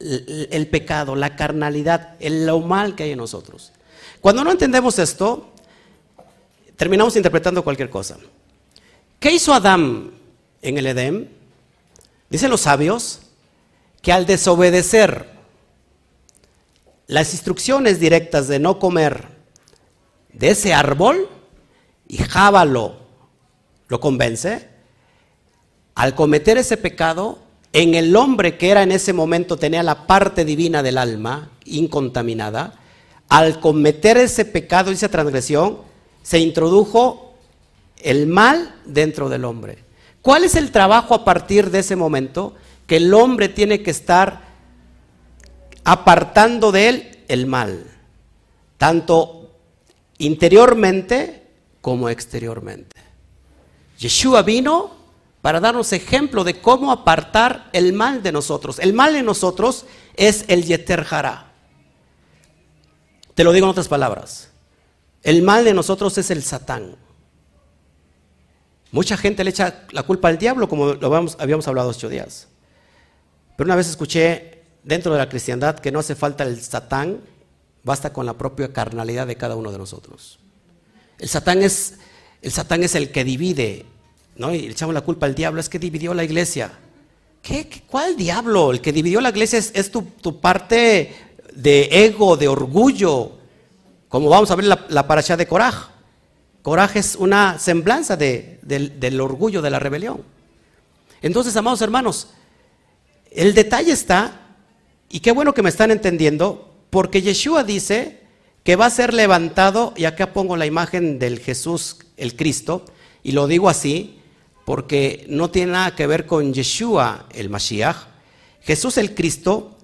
el, pecado, la carnalidad, el, lo mal que hay en nosotros. Cuando no entendemos esto, terminamos interpretando cualquier cosa. ¿Qué hizo Adán en el Edén? Dicen los sabios que al desobedecer las instrucciones directas de no comer de ese árbol y Java lo, convence, al cometer ese pecado, en el hombre que era en ese momento, tenía la parte divina del alma, incontaminada, al cometer ese pecado y esa transgresión, se introdujo el mal dentro del hombre. ¿Cuál es el trabajo a partir de ese momento? Que el hombre tiene que estar apartando de él el mal, tanto interiormente como exteriormente. Yeshua vino para darnos ejemplo de cómo apartar el mal de nosotros. El mal de nosotros es el Yeter Te lo digo en otras palabras. El mal de nosotros es el Satán. Mucha gente le echa la culpa al diablo, como lo habíamos, hablado ocho días. Pero una vez escuché dentro de la cristiandad que no hace falta el Satán, basta con la propia carnalidad de cada uno de nosotros. El Satán es el, Satán es el que divide, ¿no? Y le echamos la culpa al diablo, es que dividió la iglesia. ¿Qué, cuál diablo? El que dividió la iglesia es, tu, parte de ego, de orgullo, como vamos a ver la, la paracha de Coraj. Coraj es una semblanza del orgullo, de la rebelión. Entonces, amados hermanos, el detalle está, y qué bueno que me están entendiendo, porque Yeshua dice que va a ser levantado, y acá pongo la imagen del Jesús, el Cristo, y lo digo así porque no tiene nada que ver con Yeshua, el Mashiach. Jesús el Cristo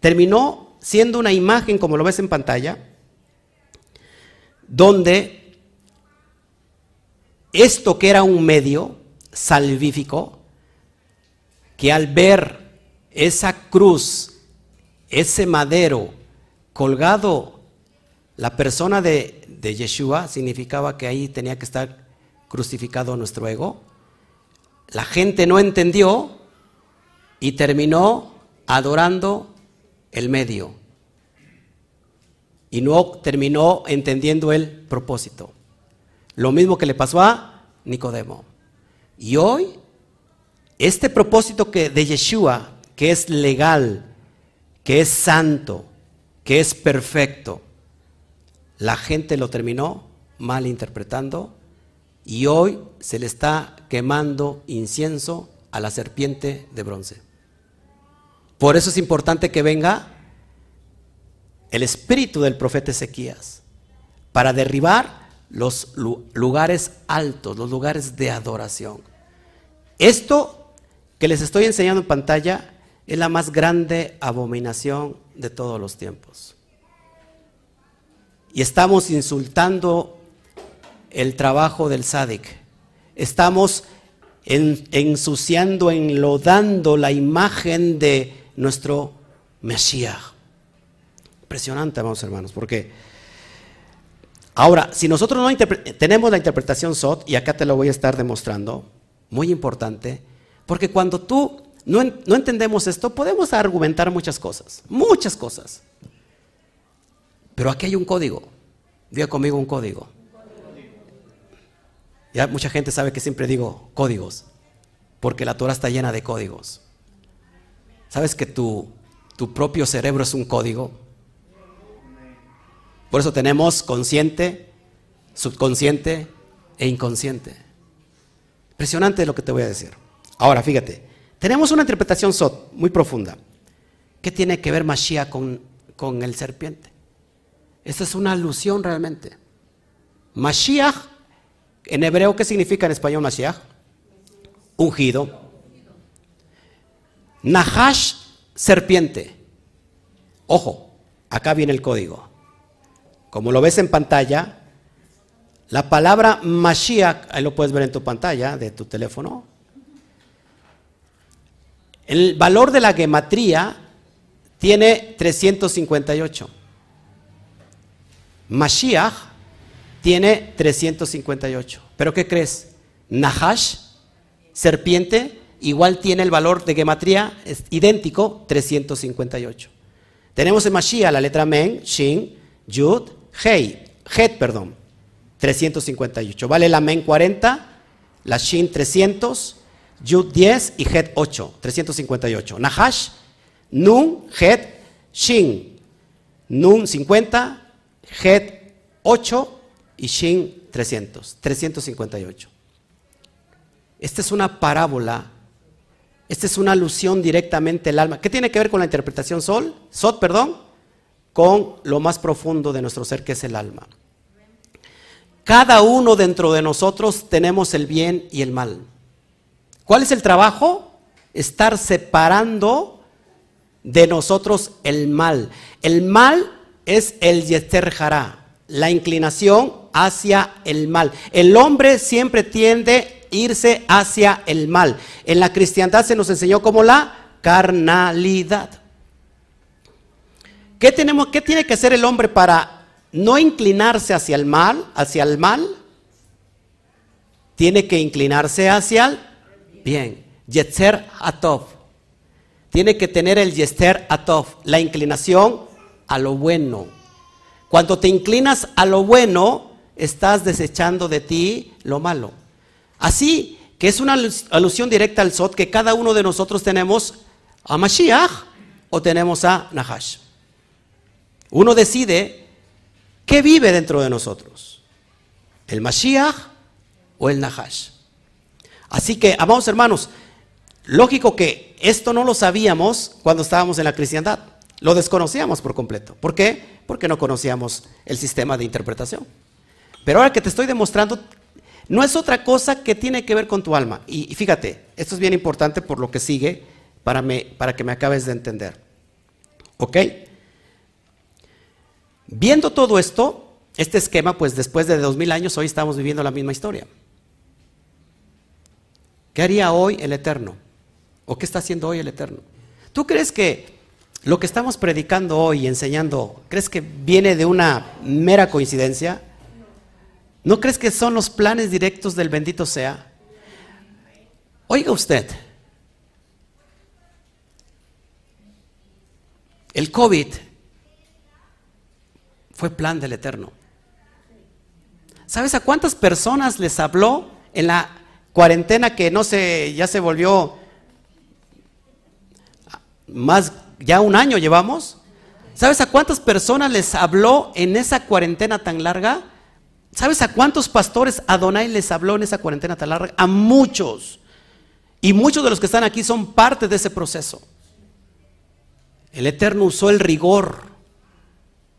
terminó siendo una imagen, como lo ves en pantalla, donde esto que era un medio salvífico, que al ver esa cruz, ese madero colgado, la persona de, de Yeshua significaba que ahí tenía que estar crucificado nuestro ego. La gente no entendió y terminó adorando el medio. Y no terminó entendiendo el propósito. Lo mismo que le pasó a Nicodemo. Y hoy, este propósito que de Yeshua, que es legal, que es santo, que es perfecto, la gente lo terminó malinterpretando y hoy se le está quemando incienso a la serpiente de bronce. Por eso es importante que venga el espíritu del profeta Ezequías para derribar los lugares altos, los lugares de adoración. Esto que les estoy enseñando en pantalla es la más grande abominación de todos los tiempos y estamos insultando el trabajo del Sadik. Estamos ensuciando, enlodando la imagen de nuestro Mesías. Impresionante, vamos hermanos, porque ahora, si nosotros no tenemos la interpretación SOT, y acá te lo voy a estar demostrando, muy importante, porque cuando tú no, entendemos esto, podemos argumentar muchas cosas, muchas cosas. Pero aquí hay un código. Diga conmigo un código. Ya mucha gente sabe que siempre digo códigos, porque la Torah está llena de códigos. ¿Sabes que tu, tu propio cerebro es un código? Por eso tenemos consciente, subconsciente e inconsciente. Impresionante lo que te voy a decir. Ahora, fíjate, tenemos una interpretación SOT muy profunda. ¿Qué tiene que ver Mashiach con, con el serpiente? Esta es una alusión realmente. Mashiach, en hebreo, ¿qué significa en español Mashiach? Ungido. Nahash, serpiente. Ojo, acá viene el código. Como lo ves en pantalla, la palabra Mashiach, ahí lo puedes ver en tu pantalla de tu teléfono. El valor de la gematría tiene 358. Mashiach tiene 358. ¿Pero qué crees? Nahash, serpiente, igual tiene el valor de gematría, es idéntico, 358. Tenemos en Mashiach la letra Men, Shin, Yud, Hei, Het, perdón, 358. Vale la Men 40, la Shin 300, Yud 10 y Het 8, 358. Nahash, Nun, Het, Shin, Nun 50, Het 8 y Shin 300, 358. Esta es una parábola. Esta es una alusión directamente al alma. ¿Qué tiene que ver con la interpretación sol? Sot, perdón, con lo más profundo de nuestro ser que es el alma. Cada uno dentro de nosotros tenemos el bien y el mal. ¿Cuál es el trabajo? Estar separando de nosotros el mal. El mal es el yeter la inclinación hacia el mal. El hombre siempre tiende a irse hacia el mal. En la cristiandad se nos enseñó como la carnalidad. ¿Qué, tenemos, ¿Qué tiene que hacer el hombre para no inclinarse hacia el mal, hacia el mal, tiene que inclinarse hacia el bien. Yetzer Atov. Tiene que tener el Yetzer Atov, la inclinación a lo bueno. Cuando te inclinas a lo bueno, estás desechando de ti lo malo. Así que es una alusión directa al Sot que cada uno de nosotros tenemos a Mashiach o tenemos a Nahash. Uno decide ¿Qué vive dentro de nosotros? ¿El Mashiach o el Nahash? Así que, amados hermanos, lógico que esto no lo sabíamos cuando estábamos en la cristiandad. Lo desconocíamos por completo. ¿Por qué? Porque no conocíamos el sistema de interpretación. Pero ahora que te estoy demostrando, no es otra cosa que tiene que ver con tu alma. Y, fíjate, esto es bien importante por lo que sigue para, para que me acabes de entender. ¿Ok? Viendo todo esto, este esquema, pues después de dos mil años, hoy estamos viviendo la misma historia. ¿Qué haría hoy el Eterno? ¿O qué está haciendo hoy el Eterno? ¿Tú crees que lo que estamos predicando hoy y enseñando, crees que viene de una mera coincidencia? ¿No crees que son los planes directos del bendito sea? Oiga usted, el COVID fue plan del Eterno. ¿Sabes a cuántas personas les habló en la cuarentena que no se, ya se volvió más, ya un año llevamos? ¿Sabes a cuántas personas les habló en esa cuarentena tan larga? ¿Sabes a cuántos pastores Adonai les habló en esa cuarentena tan larga? A muchos. Y muchos de los que están aquí son parte de ese proceso. El Eterno usó el rigor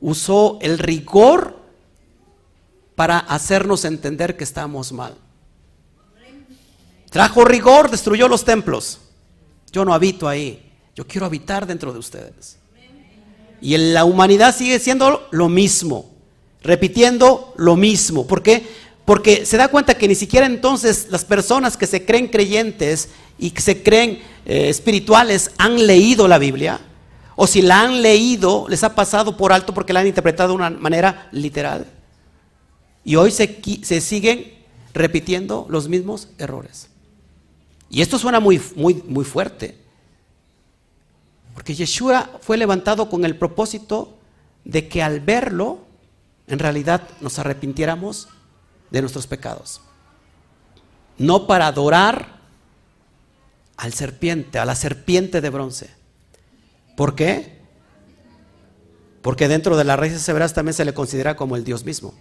usó el rigor para hacernos entender que estamos mal. Trajo rigor, destruyó los templos. Yo no habito ahí, yo quiero habitar dentro de ustedes. Y en la humanidad sigue siendo lo mismo, repitiendo lo mismo. ¿Por qué? Porque se da cuenta que ni siquiera entonces las personas que se creen creyentes y que se creen eh, espirituales han leído la Biblia o si la han leído, les ha pasado por alto porque la han interpretado de una manera literal. Y hoy se, se siguen repitiendo los mismos errores. Y esto suena muy, muy, muy fuerte. Porque Yeshua fue levantado con el propósito de que al verlo, en realidad nos arrepintiéramos de nuestros pecados. No para adorar al serpiente, a la serpiente de bronce ¿Por qué? Porque dentro de las raíces severas también se le considera como el Dios mismo.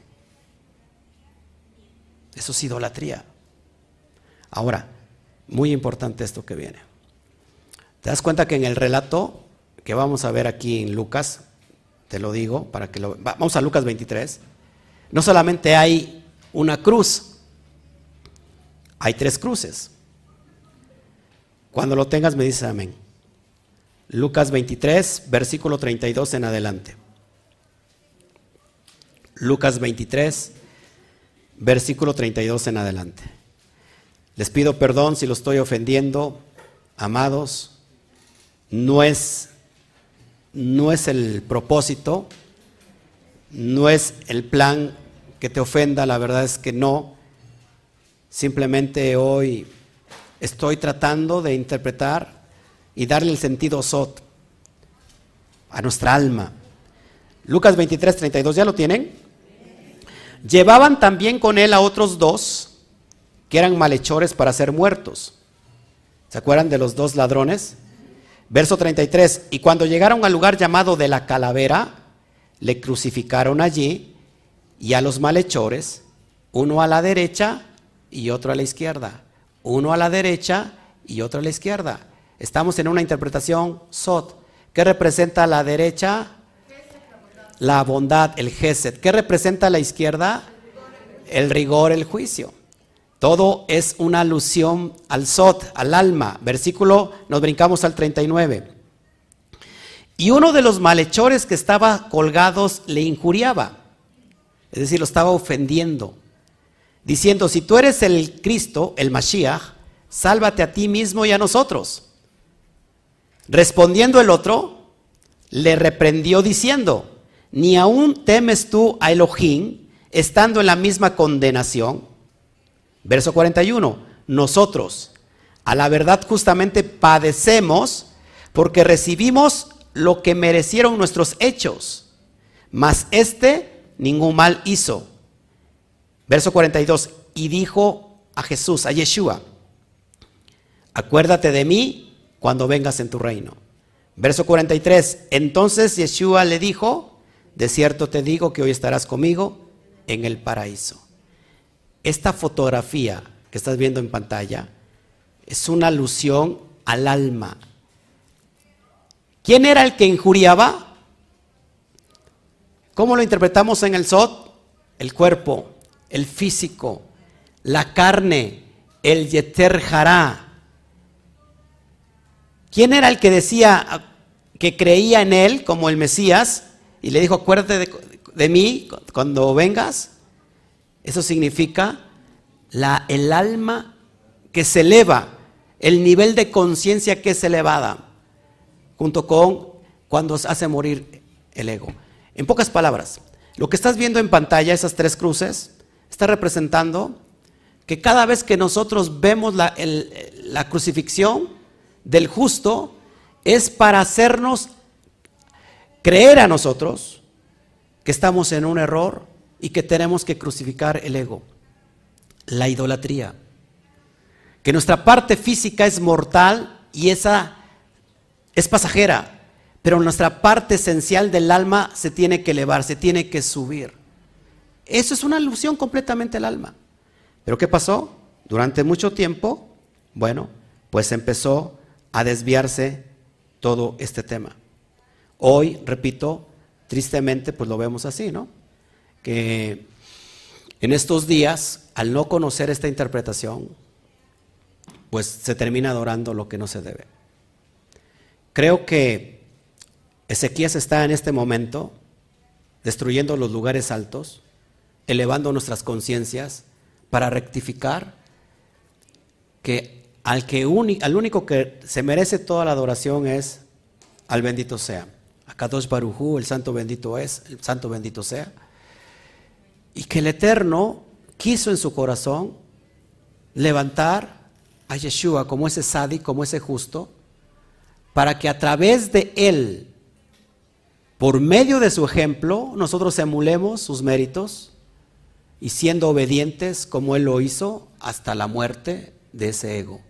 Eso es idolatría. Ahora, muy importante esto que viene. ¿Te das cuenta que en el relato que vamos a ver aquí en Lucas, te lo digo, para que lo vamos a Lucas 23, no solamente hay una cruz, hay tres cruces. Cuando lo tengas me dices amén. Lucas 23, versículo 32 en adelante. Lucas 23, versículo 32 en adelante. Les pido perdón si lo estoy ofendiendo, amados. No es, no es el propósito, no es el plan que te ofenda, la verdad es que no. Simplemente hoy estoy tratando de interpretar y darle el sentido sot a nuestra alma. Lucas 23, 32, ¿ya lo tienen? Llevaban también con él a otros dos que eran malhechores para ser muertos. ¿Se acuerdan de los dos ladrones? Verso 33, y cuando llegaron al lugar llamado de la calavera, le crucificaron allí y a los malhechores, uno a la derecha y otro a la izquierda, uno a la derecha y otro a la izquierda. Estamos en una interpretación SOT. ¿Qué representa la derecha? La bondad, el Gesed. ¿Qué representa la izquierda? El rigor, el juicio. Todo es una alusión al Sot, al alma. Versículo, nos brincamos al 39. Y uno de los malhechores que estaba colgados le injuriaba, es decir, lo estaba ofendiendo, diciendo, si tú eres el Cristo, el Mashiach, sálvate a ti mismo y a nosotros. Respondiendo el otro, le reprendió diciendo, ni aún temes tú a Elohim, estando en la misma condenación. Verso 41, nosotros, a la verdad justamente padecemos porque recibimos lo que merecieron nuestros hechos, mas este ningún mal hizo. Verso 42, y dijo a Jesús, a Yeshua, acuérdate de mí cuando vengas en tu reino. Verso 43, entonces Yeshua le dijo, de cierto te digo que hoy estarás conmigo en el paraíso. Esta fotografía que estás viendo en pantalla es una alusión al alma, ¿Quién era el que injuriaba? ¿Cómo lo interpretamos en el Sot? El cuerpo, el físico, la carne, el yeter. ¿Quién era el que decía que creía en él como el Mesías y le dijo, acuérdate de mí cuando vengas? Eso significa el alma que se eleva, el nivel de conciencia que es elevada junto con cuando hace morir el ego. En pocas palabras, lo que estás viendo en pantalla, esas tres cruces, está representando que cada vez que nosotros vemos la crucifixión del justo, es para hacernos creer a nosotros que estamos en un error y que tenemos que crucificar el ego, la idolatría, que nuestra parte física es mortal y esa es pasajera, pero nuestra parte esencial del alma se tiene que elevar, se tiene que subir. Eso es una alusión completamente al alma. Pero ¿qué pasó? Durante mucho tiempo, bueno, pues empezó a desviarse todo este tema. Hoy, repito, tristemente, pues lo vemos así, ¿no? Que en estos días, al no conocer esta interpretación, pues se termina adorando lo que no se debe. Creo que Ezequías está en este momento destruyendo los lugares altos, elevando nuestras conciencias para rectificar que al, que al único que se merece toda la adoración es al bendito sea. A dos Barujú, el santo bendito es, el santo bendito sea. Y que el Eterno quiso en su corazón levantar a Yeshua como ese sadi, como ese justo, para que a través de Él, por medio de su ejemplo, nosotros emulemos sus méritos y siendo obedientes como Él lo hizo hasta la muerte de ese ego.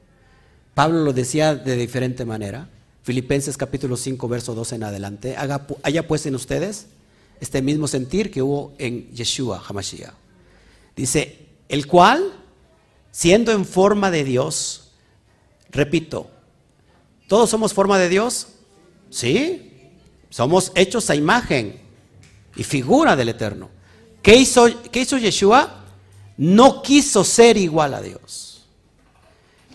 Pablo lo decía de diferente manera. Filipenses capítulo 5, verso 12 en adelante. Haga, haya pues en ustedes este mismo sentir que hubo en Yeshua Hamashiach. Dice, el cual, siendo en forma de Dios, repito, ¿Todos somos forma de Dios? Sí. Somos hechos a imagen y figura del Eterno. ¿Qué hizo, qué hizo Yeshua? No quiso ser igual a Dios.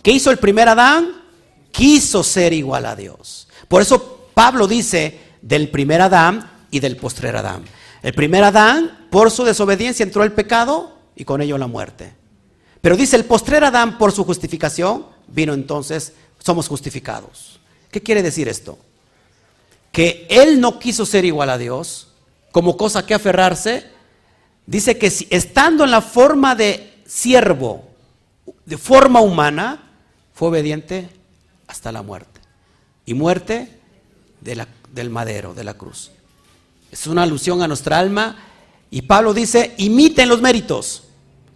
¿Qué hizo el primer Adán? Quiso ser igual a Dios. Por eso Pablo dice del primer Adán y del postrer Adán. El primer Adán, por su desobediencia, entró el pecado y con ello la muerte. Pero dice el postrer Adán, por su justificación, vino entonces somos justificados. ¿Qué quiere decir esto? Que Él no quiso ser igual a Dios como cosa que aferrarse. Dice que si, estando en la forma de siervo, de forma humana, fue obediente hasta la muerte. Y muerte del madero, de la cruz. Es una alusión a nuestra alma. Y Pablo dice, imiten los méritos.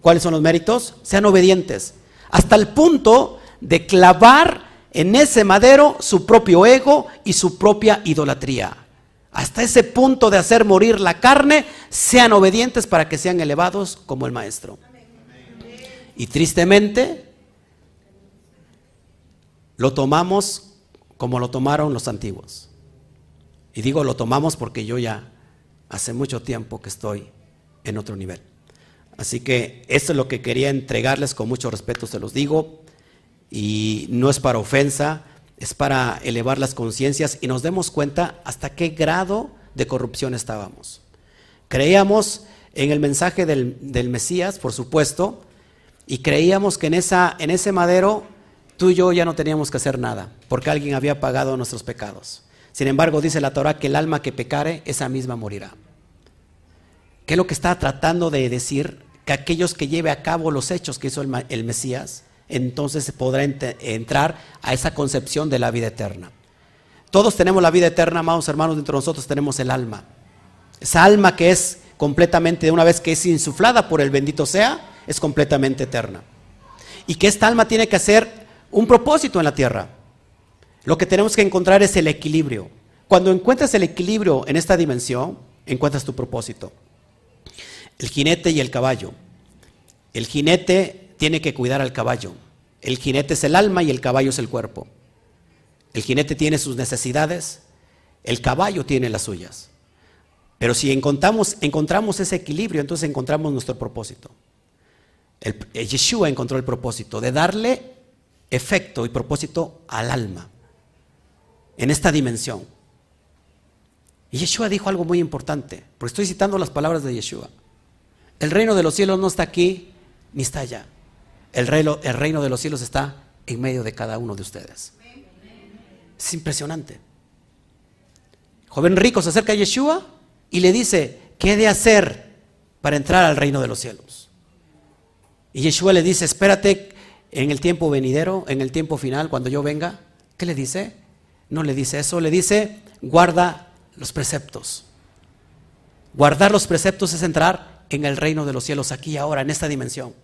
¿Cuáles son los méritos? Sean obedientes. Hasta el punto de clavar en ese madero su propio ego y su propia idolatría. Hasta ese punto de hacer morir la carne, sean obedientes para que sean elevados como el Maestro. Y tristemente, lo tomamos como lo tomaron los antiguos. Y digo lo tomamos porque yo ya hace mucho tiempo que estoy en otro nivel. Así que esto es lo que quería entregarles con mucho respeto, se los digo, y no es para ofensa, es para elevar las conciencias y nos demos cuenta hasta qué grado de corrupción estábamos. Creíamos en el mensaje del, Mesías, por supuesto, y creíamos que en, esa, en ese madero tú y yo ya no teníamos que hacer nada, porque alguien había pagado nuestros pecados. Sin embargo, dice la Torah que el alma que pecare, esa misma morirá. ¿Qué es lo que está tratando de decir? Que aquellos que lleve a cabo los hechos que hizo el, Mesías, entonces se podrá entrar a esa concepción de la vida eterna. Todos tenemos la vida eterna, amados hermanos, dentro de nosotros tenemos el alma. Esa alma que es completamente, de una vez que es insuflada por el bendito sea, es completamente eterna. Y que esta alma tiene que hacer un propósito en la tierra. Lo que tenemos que encontrar es el equilibrio. Cuando encuentras el equilibrio en esta dimensión, encuentras tu propósito. El jinete y el caballo. El jinete tiene que cuidar al caballo. El jinete es el alma y el caballo es el cuerpo. El jinete tiene sus necesidades, el caballo tiene las suyas. Pero si encontramos, encontramos ese equilibrio, entonces encontramos nuestro propósito. El, Yeshua encontró el propósito de darle efecto y propósito al alma en esta dimensión. Y Yeshua dijo algo muy importante, porque estoy citando las palabras de Yeshua. El reino de los cielos no está aquí ni está allá. El reino, el reino de los cielos está en medio de cada uno de ustedes. Es impresionante. Joven rico se acerca a Yeshua y le dice, ¿qué he de hacer para entrar al reino de los cielos? Y Yeshua le dice, espérate en el tiempo venidero, en el tiempo final, cuando yo venga. ¿Qué le dice? No le dice eso, le dice, guarda los preceptos. Guardar los preceptos es entrar en el reino de los cielos aquí y ahora, en esta dimensión.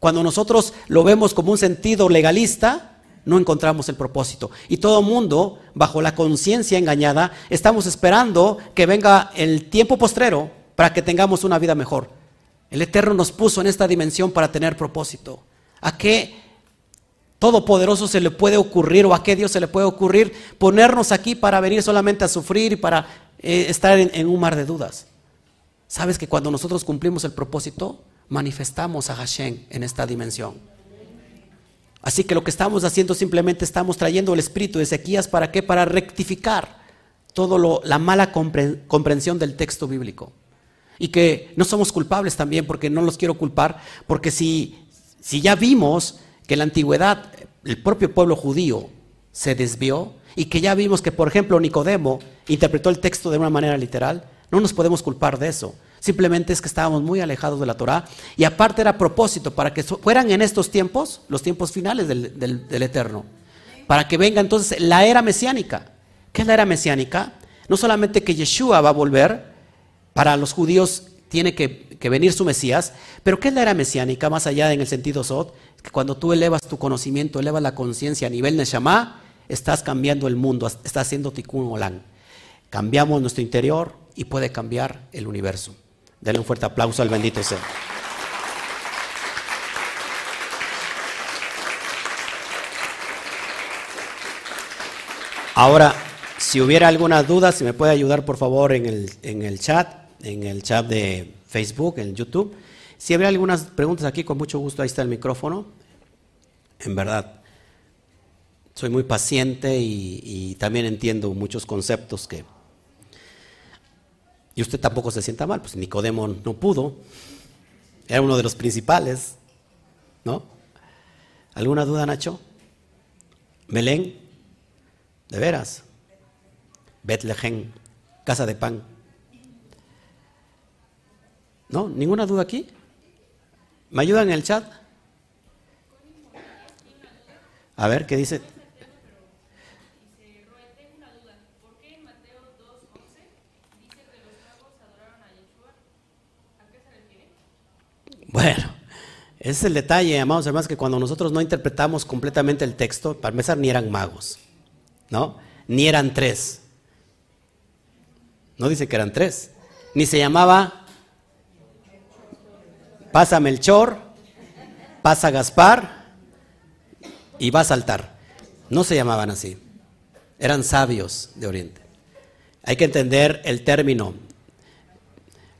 Cuando nosotros lo vemos como un sentido legalista, no encontramos el propósito. Y todo mundo, bajo la conciencia engañada, estamos esperando que venga el tiempo postrero para que tengamos una vida mejor. El Eterno nos puso en esta dimensión para tener propósito. ¿A qué todopoderoso se le puede ocurrir o a qué Dios se le puede ocurrir ponernos aquí para venir solamente a sufrir y para eh, estar en un mar de dudas? ¿Sabes que cuando nosotros cumplimos el propósito, manifestamos a Hashem en esta dimensión. Así que lo que estamos haciendo simplemente estamos trayendo el espíritu de Ezequías para qué? Para rectificar todo la mala comprensión del texto bíblico. Y que no somos culpables también, porque no los quiero culpar, porque si, si ya vimos que en la antigüedad el propio pueblo judío se desvió y que ya vimos que, por ejemplo, Nicodemo interpretó el texto de una manera literal, no nos podemos culpar de eso. Simplemente es que estábamos muy alejados de la Torah y aparte era propósito para que fueran en estos tiempos, los tiempos finales del, Eterno, para que venga entonces la era mesiánica. ¿Qué es la era mesiánica? No solamente que Yeshua va a volver, para los judíos tiene que, venir su Mesías, pero ¿qué es la era mesiánica? Más allá en el sentido Sot, que cuando tú elevas tu conocimiento, elevas la conciencia a nivel Neshama, estás cambiando el mundo, estás haciendo tikkun olam. Cambiamos nuestro interior y puede cambiar el universo. Denle un fuerte aplauso al bendito sea. Ahora, si hubiera alguna duda, si me puede ayudar por favor en el, en el chat, en el chat de Facebook, en YouTube. Si hubiera algunas preguntas aquí, con mucho gusto, ahí está el micrófono. En verdad, soy muy paciente y, también entiendo muchos conceptos que, y usted tampoco se sienta mal, pues Nicodemo no pudo. Era uno de los principales, ¿no? ¿Alguna duda, Nacho? Belén, de veras. Betlehem, casa de pan. ¿No? ¿Ninguna duda aquí? ¿Me ayudan en el chat? A ver, ¿qué dice? Bueno, ese es el detalle, amados hermanos, que cuando nosotros no interpretamos completamente el texto, para ni eran magos, ¿no? Ni eran tres. No dice que eran tres. Ni se llamaba pasa Melchor, pasa Gaspar y va a saltar. No se llamaban así. Eran sabios de Oriente. Hay que entender el término.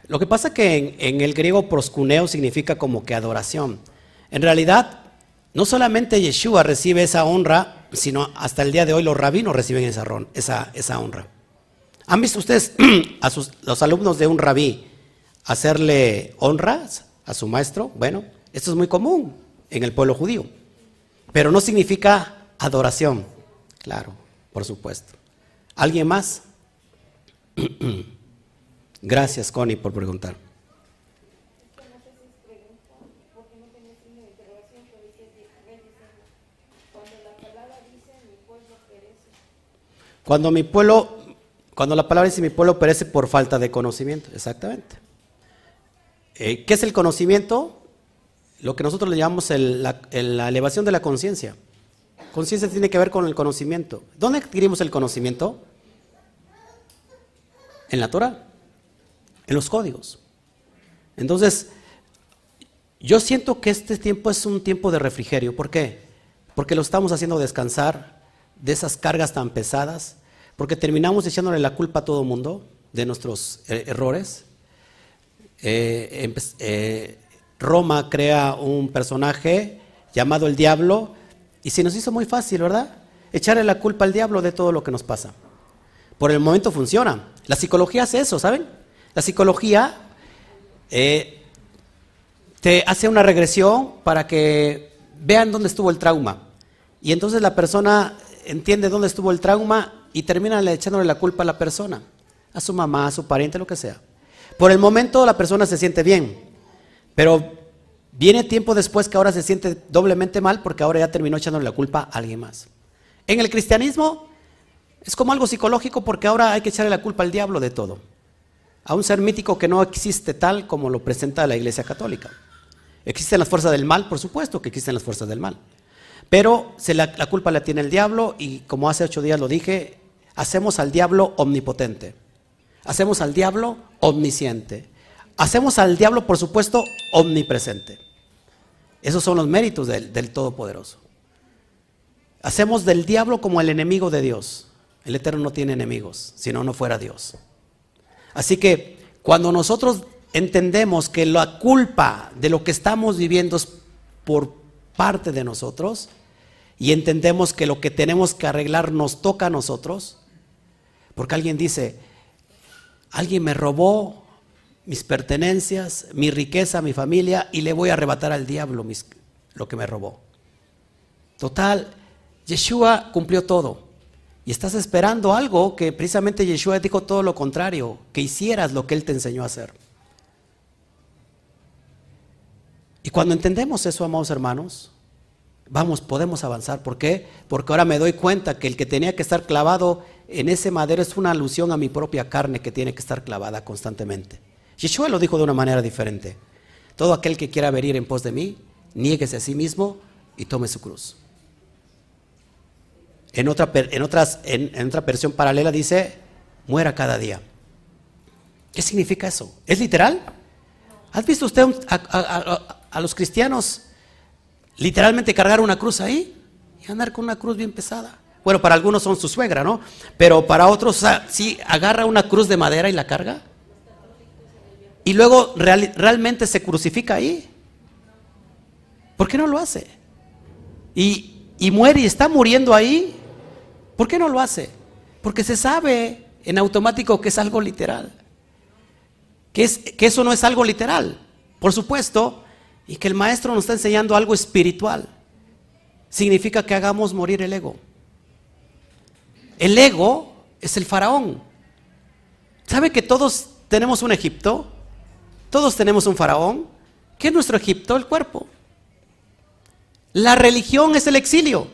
Lo que pasa que en, el griego proscuneo significa como que adoración. En realidad, no solamente Yeshua recibe esa honra, sino hasta el día de hoy los rabinos reciben esa, esa, esa honra. ¿Han visto ustedes a sus, los alumnos de un rabí hacerle honras a su maestro? Bueno, esto es muy común en el pueblo judío, pero no significa adoración. Claro, por supuesto. ¿Alguien más? Gracias, Connie, por preguntar. Cuando mi pueblo, cuando la palabra dice mi pueblo perece por falta de conocimiento, exactamente. Eh, ¿Qué es el conocimiento? Lo que nosotros le llamamos la, elevación de la conciencia. Conciencia tiene que ver con el conocimiento. ¿Dónde adquirimos el conocimiento? En la Torah, en los códigos. Entonces, yo siento que este tiempo es un tiempo de refrigerio. ¿Por qué? Porque lo estamos haciendo descansar, de esas cargas tan pesadas, porque terminamos echándole la culpa a todo mundo de nuestros eh, errores. Eh, eh, Roma crea un personaje llamado el diablo y se nos hizo muy fácil, ¿verdad? Echarle la culpa al diablo de todo lo que nos pasa. Por el momento funciona. La psicología hace eso, ¿saben? La psicología te hace una regresión para que vean dónde estuvo el trauma. Y entonces la persona entiende dónde estuvo el trauma y termina echándole la culpa a la persona, a su mamá, a su pariente, lo que sea. Por el momento la persona se siente bien, pero viene tiempo después que ahora se siente doblemente mal porque ahora ya terminó echándole la culpa a alguien más. En el cristianismo es como algo psicológico porque ahora hay que echarle la culpa al diablo de todo. A un ser mítico que no existe tal como lo presenta la Iglesia Católica. ¿Existen las fuerzas del mal? Por supuesto que existen las fuerzas del mal. Pero la, culpa la tiene el diablo y como hace ocho días lo dije, hacemos al diablo omnipotente. Hacemos al diablo omnisciente. Hacemos al diablo, por supuesto, omnipresente. Esos son los méritos del, Todopoderoso. Hacemos del diablo como el enemigo de Dios. El Eterno no tiene enemigos, si no, no fuera Dios. Así que cuando nosotros entendemos que la culpa de lo que estamos viviendo es por parte de nosotros y entendemos que lo que tenemos que arreglar nos toca a nosotros, porque alguien dice, alguien me robó mis pertenencias, mi riqueza, mi familia, y le voy a arrebatar al diablo lo que me robó. Total, Yeshua cumplió todo. Y estás esperando algo que precisamente Yeshua dijo todo lo contrario, que hicieras lo que Él te enseñó a hacer. Y cuando entendemos eso, amados hermanos, vamos, podemos avanzar. ¿Por qué? Porque ahora me doy cuenta que el que tenía que estar clavado en ese madero es una alusión a mi propia carne que tiene que estar clavada constantemente. Yeshua lo dijo de una manera diferente. Todo aquel que quiera venir en pos de mí, niéguese a sí mismo y tome su cruz. En otra, en en, otra versión paralela dice, muera cada día. ¿Qué significa eso? ¿Es literal? ¿Has visto usted a, a los cristianos literalmente cargar una cruz ahí y andar con una cruz bien pesada. Bueno, para algunos son su suegra, ¿no? Pero para otros, sí, agarra una cruz de madera y la carga. Y luego realmente se crucifica ahí. ¿Por qué no lo hace? Y, y muere y está muriendo ahí. ¿Por qué no lo hace? Porque se sabe en automático que es algo literal. Que, es, que eso no es algo literal. Por supuesto, y que el maestro nos está enseñando algo espiritual. Significa que hagamos morir el ego. El ego es el faraón. ¿Sabe que todos tenemos un Egipto? Todos tenemos un faraón. ¿Qué es nuestro Egipto? El cuerpo. La religión es el exilio.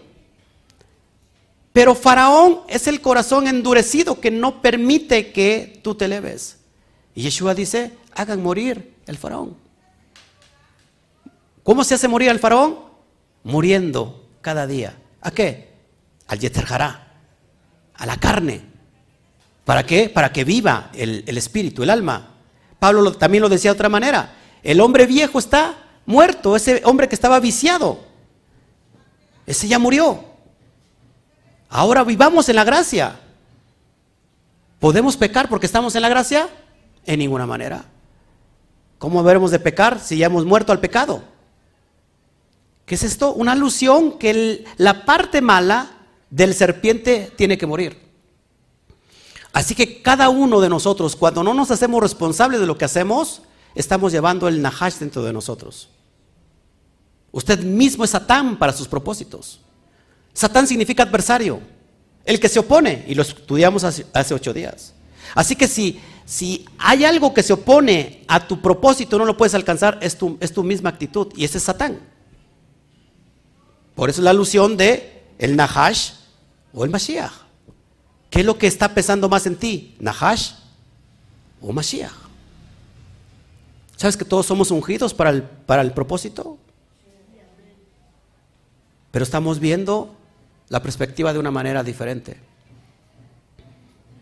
Pero Faraón es el corazón endurecido que no permite que tú te leves. Y Yeshua dice, hagan morir el faraón. ¿Cómo se hace morir al faraón? Muriendo cada día. ¿A qué? Al yeterjará, a la carne. ¿Para qué? Para que viva el, espíritu, el alma. Pablo también lo decía de otra manera. El hombre viejo está muerto, ese hombre que estaba viciado. Ese ya murió. Ahora vivamos en la gracia. ¿Podemos pecar porque estamos en la gracia? En ninguna manera. ¿Cómo veremos de pecar si ya hemos muerto al pecado? ¿Qué es esto? Una alusión que la parte mala del serpiente tiene que morir. Así que cada uno de nosotros, cuando no nos hacemos responsables de lo que hacemos, estamos llevando el Nahash dentro de nosotros. Usted mismo es Satán para sus propósitos. Satán significa adversario, el que se opone, y lo estudiamos hace, ocho días. Así que si, si hay algo que se opone a tu propósito, no lo puedes alcanzar, es tu, es tu misma actitud, y ese es Satán. Por eso la alusión de el Nahash o el Mashiach. ¿Qué es lo que está pesando más en ti? ¿Nahash o Mashiach? ¿Sabes que todos somos ungidos para el, para el propósito? Pero estamos viendo la perspectiva de una manera diferente.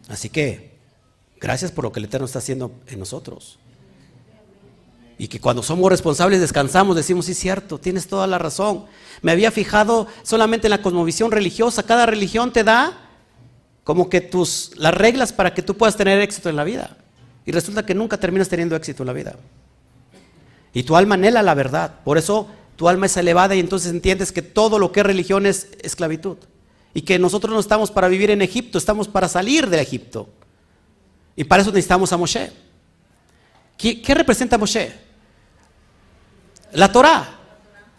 Así que, gracias por lo que el Eterno está haciendo en nosotros. Y que cuando somos responsables descansamos, decimos, sí, cierto, tienes toda la razón. Me había fijado solamente en la cosmovisión religiosa. Cada religión te da como que tus, las reglas para que tú puedas tener éxito en la vida. Y resulta que nunca terminas teniendo éxito en la vida. Y tu alma anhela la verdad. Por eso tu alma es elevada y entonces entiendes que todo lo que es religión es esclavitud. Y que nosotros no estamos para vivir en Egipto, estamos para salir de Egipto. Y para eso necesitamos a Moshe. ¿Qué, qué representa Moshe? La Torah.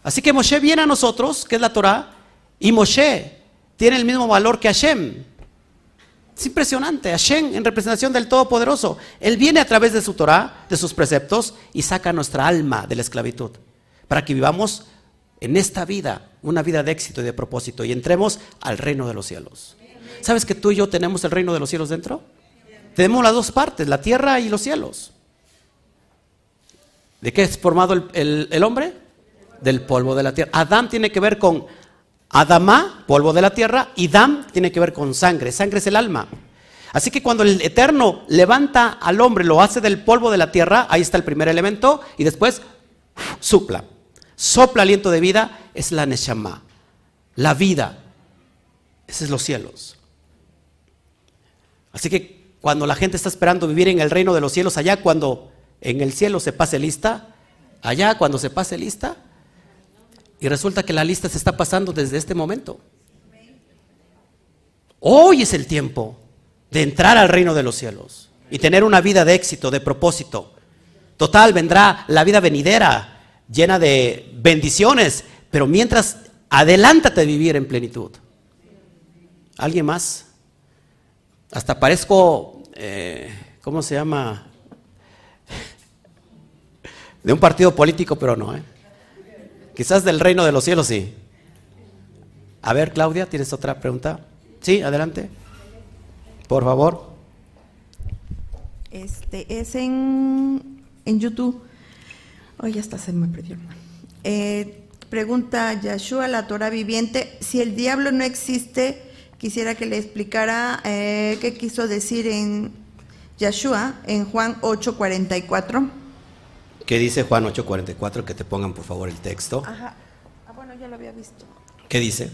Así que Moshe viene a nosotros, que es la Torah, y Moshe tiene el mismo valor que Hashem. Es impresionante. Hashem en representación del Todopoderoso. Él viene a través de su Torah, de sus preceptos, y saca nuestra alma de la esclavitud. Para que vivamos en esta vida una vida de éxito y de propósito y entremos al reino de los cielos. ¿Sabes que tú y yo tenemos el reino de los cielos dentro? Tenemos las dos partes, la tierra y los cielos. ¿De qué es formado el, el- el hombre? Del polvo de la tierra. Adán tiene que ver con Adamá, polvo de la tierra, y Dam tiene que ver con sangre. Sangre es el alma. Así que cuando el Eterno levanta al hombre, lo hace del polvo de la tierra, ahí está el primer elemento, y después supla. Sopla aliento de vida, es la Neshama, la vida. Ese es los cielos. Así que cuando la gente está esperando vivir en el reino de los cielos, allá cuando en el cielo se pase lista, allá cuando se pase lista, y resulta que la lista se está pasando desde este momento. Hoy es el tiempo de entrar al reino de los cielos y tener una vida de éxito, de propósito. Total, vendrá la vida venidera, llena de bendiciones, pero mientras, adelántate a vivir en plenitud. ¿Alguien más? Hasta parezco, eh, ¿cómo se llama? De un partido político, pero no, ¿eh? Quizás del reino de los cielos, sí. A ver, Claudia, ¿tienes otra pregunta? Sí, adelante. Por favor. Este es en, en YouTube. Hoy hasta se me perdió. Eh, pregunta Yeshua, la Torah viviente, si el diablo no existe, quisiera que le explicara eh, qué quiso decir en Yeshua, en Juan 8:44. ¿Qué dice Juan 8:44? Que te pongan por favor el texto. Ajá. Ah, bueno, ya lo había visto. ¿Qué dice?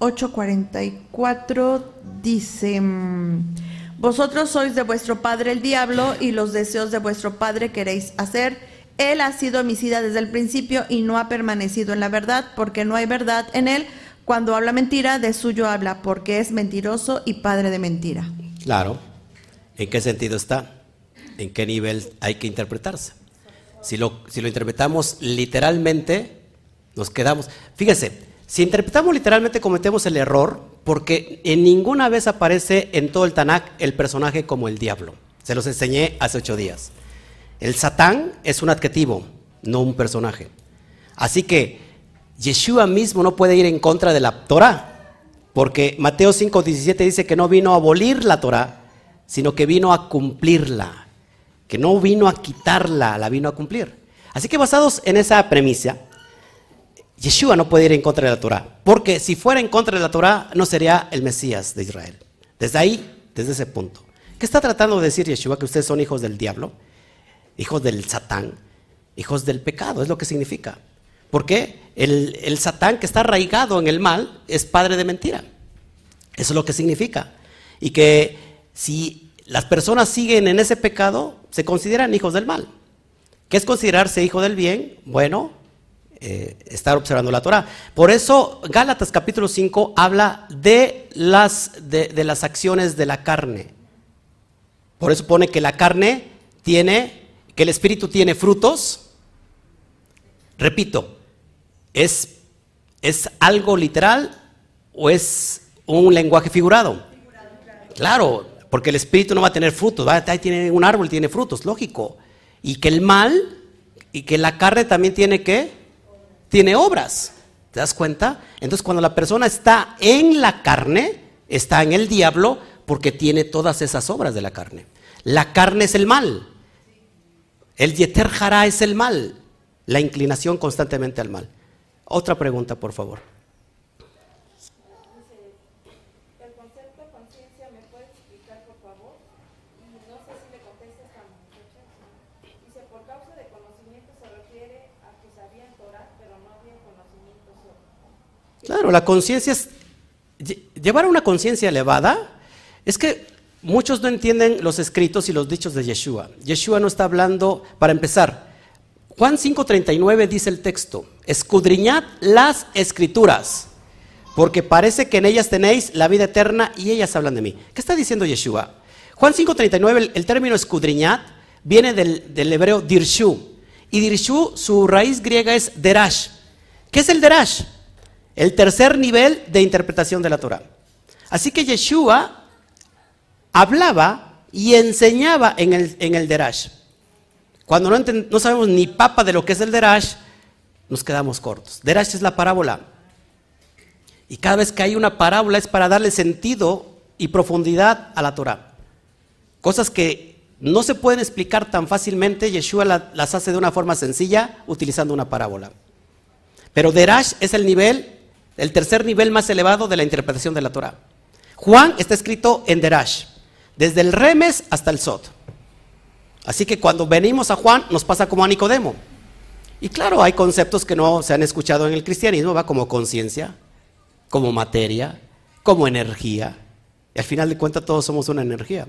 ...8.44 dice... mm, Vosotros sois de vuestro padre el diablo y los deseos de vuestro padre queréis hacer. Él ha sido homicida desde el principio y no ha permanecido en la verdad porque no hay verdad en él. Cuando habla mentira, de suyo habla porque es mentiroso y padre de mentira. Claro. ¿En qué sentido está? ¿En qué nivel hay que interpretarse? Si lo, si lo interpretamos literalmente, nos quedamos. Fíjese, si interpretamos literalmente cometemos el error porque en ninguna vez aparece en todo el Tanakh el personaje como el diablo. Se los enseñé hace ocho días. El Satán es un adjetivo, no un personaje. Así que Yeshua mismo no puede ir en contra de la Torah, porque Mateo 5:17 dice que no vino a abolir la Torah, sino que vino a cumplirla, que no vino a quitarla, la vino a cumplir. Así que basados en esa premisa, Yeshua no puede ir en contra de la Torah, porque si fuera en contra de la Torah no sería el Mesías de Israel. Desde ahí, desde ese punto. ¿Qué está tratando de decir Yeshua? Que ustedes son hijos del diablo, hijos del Satán, hijos del pecado, es lo que significa. ¿Por qué? El, el Satán que está arraigado en el mal es padre de mentira. Eso es lo que significa. Y que si las personas siguen en ese pecado, se consideran hijos del mal. ¿Qué es considerarse hijo del bien? Bueno, eh, estar observando la Torah. Por eso Gálatas capítulo 5 habla de las, de, las acciones de la carne. Por eso pone que la carne tiene, que el espíritu tiene frutos. Repito, ¿es, es algo literal o es un lenguaje figurado? Claro, porque el espíritu no va a tener frutos, ahí tiene un árbol, tiene frutos, lógico. Y que el mal y que la carne también tiene qué? Tiene obras. ¿Te das cuenta? Entonces cuando la persona está en la carne, está en el diablo porque tiene todas esas obras de la carne. La carne es el mal. El yeter jara es el mal. La inclinación constantemente al mal. Otra pregunta, por favor. Claro, la conciencia es. Llevar una conciencia elevada es que muchos no entienden los escritos y los dichos de Yeshua. Yeshua no está hablando, para empezar, Juan 5:39 dice el texto: Escudriñad las escrituras, porque parece que en ellas tenéis la vida eterna y ellas hablan de mí. ¿Qué está diciendo Yeshua? Juan 5:39, el, el, término escudriñad viene del, del hebreo dirshu. Y dirshu, su raíz griega es derash. ¿Qué es el derash? El tercer nivel de interpretación de la Torah. Así que Yeshua hablaba y enseñaba en el, en el Derash. Cuando no, no, sabemos ni papa de lo que es el Derash, nos quedamos cortos. Derash es la parábola. Y cada vez que hay una parábola es para darle sentido y profundidad a la Torah. Cosas que no se pueden explicar tan fácilmente, Yeshua las hace de una forma sencilla utilizando una parábola. Pero Derash es el nivel el tercer nivel más elevado de la interpretación de la Torah. Juan está escrito en Derash, desde el Remes hasta el Sot. Así que cuando venimos a Juan nos pasa como a Nicodemo. Y claro, hay conceptos que no se han escuchado en el cristianismo, va como conciencia, como materia, como energía. Y al final de cuentas todos somos una energía.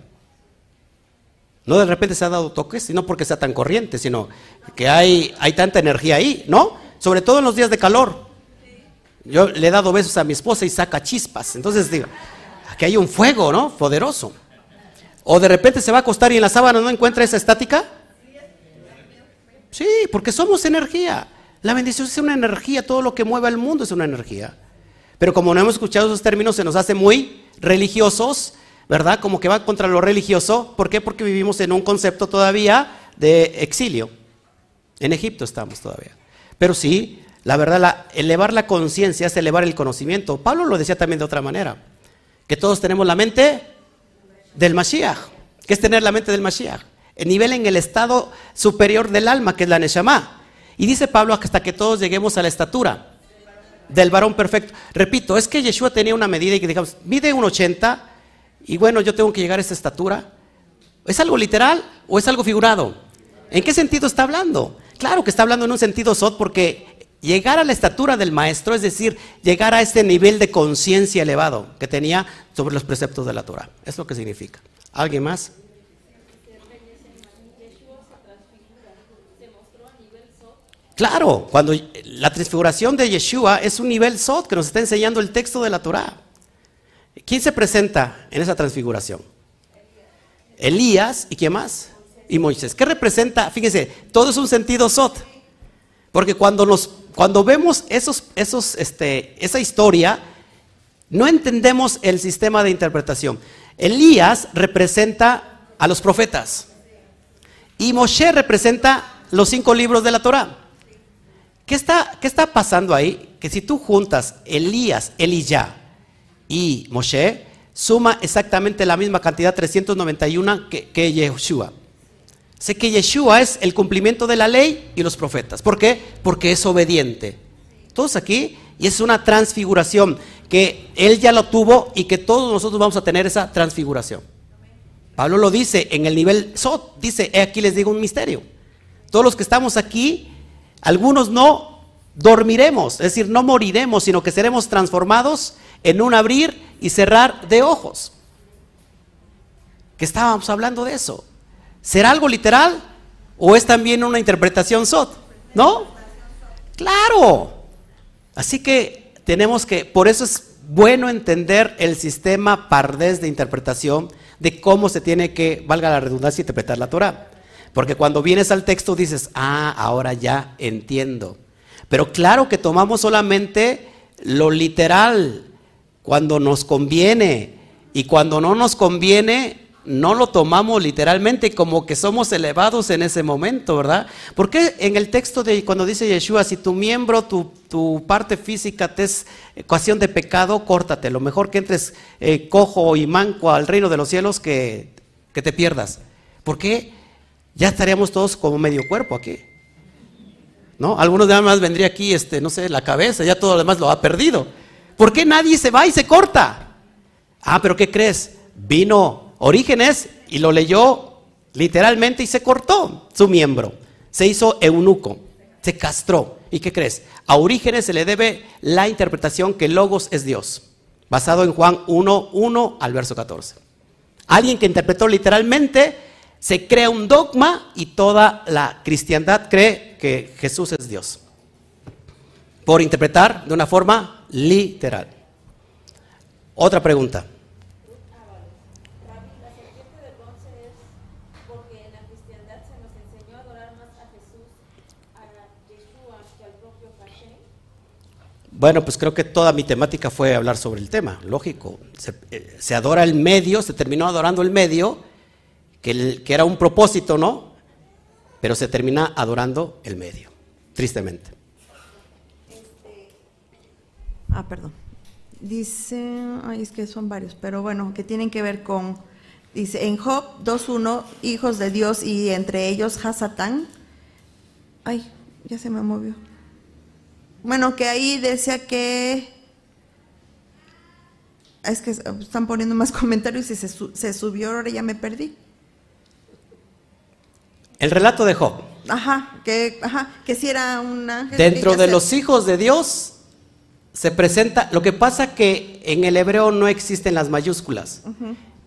No de repente se ha dado toques, sino porque sea tan corriente, sino que hay, hay tanta energía ahí, ¿no? Sobre todo en los días de calor. Yo le he dado besos a mi esposa y saca chispas. Entonces digo, aquí hay un fuego, ¿no? Poderoso. O de repente se va a acostar y en la sábana no encuentra esa estática. Sí, porque somos energía. La bendición es una energía, todo lo que mueve al mundo es una energía. Pero como no hemos escuchado esos términos, se nos hace muy religiosos, ¿verdad? Como que va contra lo religioso. ¿Por qué? Porque vivimos en un concepto todavía de exilio. En Egipto estamos todavía. Pero sí, la verdad, elevar la conciencia es elevar el conocimiento. Pablo lo decía también de otra manera, que todos tenemos la mente del Mashiach. ¿Qué es tener la mente del Mashiach? El nivel en el estado superior del alma, que es la Neshama. Y dice Pablo hasta que todos lleguemos a la estatura del varón perfecto. Repito, es que Yeshua tenía una medida y que digamos, mide un 80 y bueno, yo tengo que llegar a esa estatura. ¿Es algo literal o es algo figurado? ¿En qué sentido está hablando? Claro que está hablando en un sentido sot porque llegar a la estatura del maestro, es decir, llegar a este nivel de conciencia elevado que tenía sobre los preceptos de la Torah. Es lo que significa. ¿Alguien más? Claro, cuando la transfiguración de Yeshua es un nivel Sot que nos está enseñando el texto de la Torah. ¿Quién se presenta en esa transfiguración? Elías y quién más? Y Moisés. ¿Qué representa? Fíjense, todo es un sentido Sot. Porque cuando nos cuando vemos esos, esos, este, esa historia, no entendemos el sistema de interpretación. Elías representa a los profetas y Moshe representa los cinco libros de la Torah. ¿Qué está, ¿Qué está pasando ahí? Que si tú juntas Elías, Eliyah y Moshe, suma exactamente la misma cantidad, 391, que, que Yeshua. Sé que Yeshua es el cumplimiento de la ley y los profetas. ¿Por qué? Porque es obediente. Todos aquí, y es una transfiguración que Él ya lo tuvo y que todos nosotros vamos a tener esa transfiguración. Pablo lo dice en el nivel Sot, dice, aquí les digo un misterio. Todos los que estamos aquí, algunos no dormiremos, es decir, no moriremos, sino que seremos transformados en un abrir y cerrar de ojos. Que estábamos hablando de eso. ¿Será algo literal o es también una interpretación SOT? ¿No? Claro. Así que tenemos que, por eso es bueno entender el sistema pardés de interpretación de cómo se tiene que, valga la redundancia, interpretar la Torah. Porque cuando vienes al texto dices, ah, ahora ya entiendo. Pero claro que tomamos solamente lo literal cuando nos conviene y cuando no nos conviene no lo tomamos literalmente como que somos elevados en ese momento, ¿verdad? Porque en el texto de cuando dice Yeshua, si tu miembro, tu, parte física te es ecuación de pecado, córtate. Lo mejor que entres eh, cojo y manco al reino de los cielos que, que te pierdas. ¿Por qué? Ya estaríamos todos como medio cuerpo aquí. ¿No? Algunos de más vendría aquí, este, no sé, la cabeza, ya todo lo demás lo ha perdido. ¿Por qué nadie se va y se corta? Ah, pero ¿qué crees? Vino Orígenes y lo leyó literalmente y se cortó su miembro. Se hizo eunuco, se castró. ¿Y qué crees? A Orígenes se le debe la interpretación que Logos es Dios, basado en Juan 1, 1 al verso 14. Alguien que interpretó literalmente se crea un dogma y toda la cristiandad cree que Jesús es Dios. Por interpretar de una forma literal. Otra pregunta. Bueno, pues creo que toda mi temática fue hablar sobre el tema, lógico. Se, eh, se adora el medio, se terminó adorando el medio que, era un propósito, ¿no? Pero se termina adorando el medio, tristemente. Ah, perdón. Dice, ay, es que son varios, pero bueno, que tienen que ver con, dice, en Job 2.1, hijos de Dios y entre ellos Hasatán. Ay, ya se me movió. Bueno, que ahí decía que es que están poniendo más comentarios y se, se subió, ahora ya me perdí. El relato de Job. Ajá, que, ajá, que si era un ángel. Dentro de los hijos de Dios se presenta, lo que pasa que en el hebreo no existen las mayúsculas,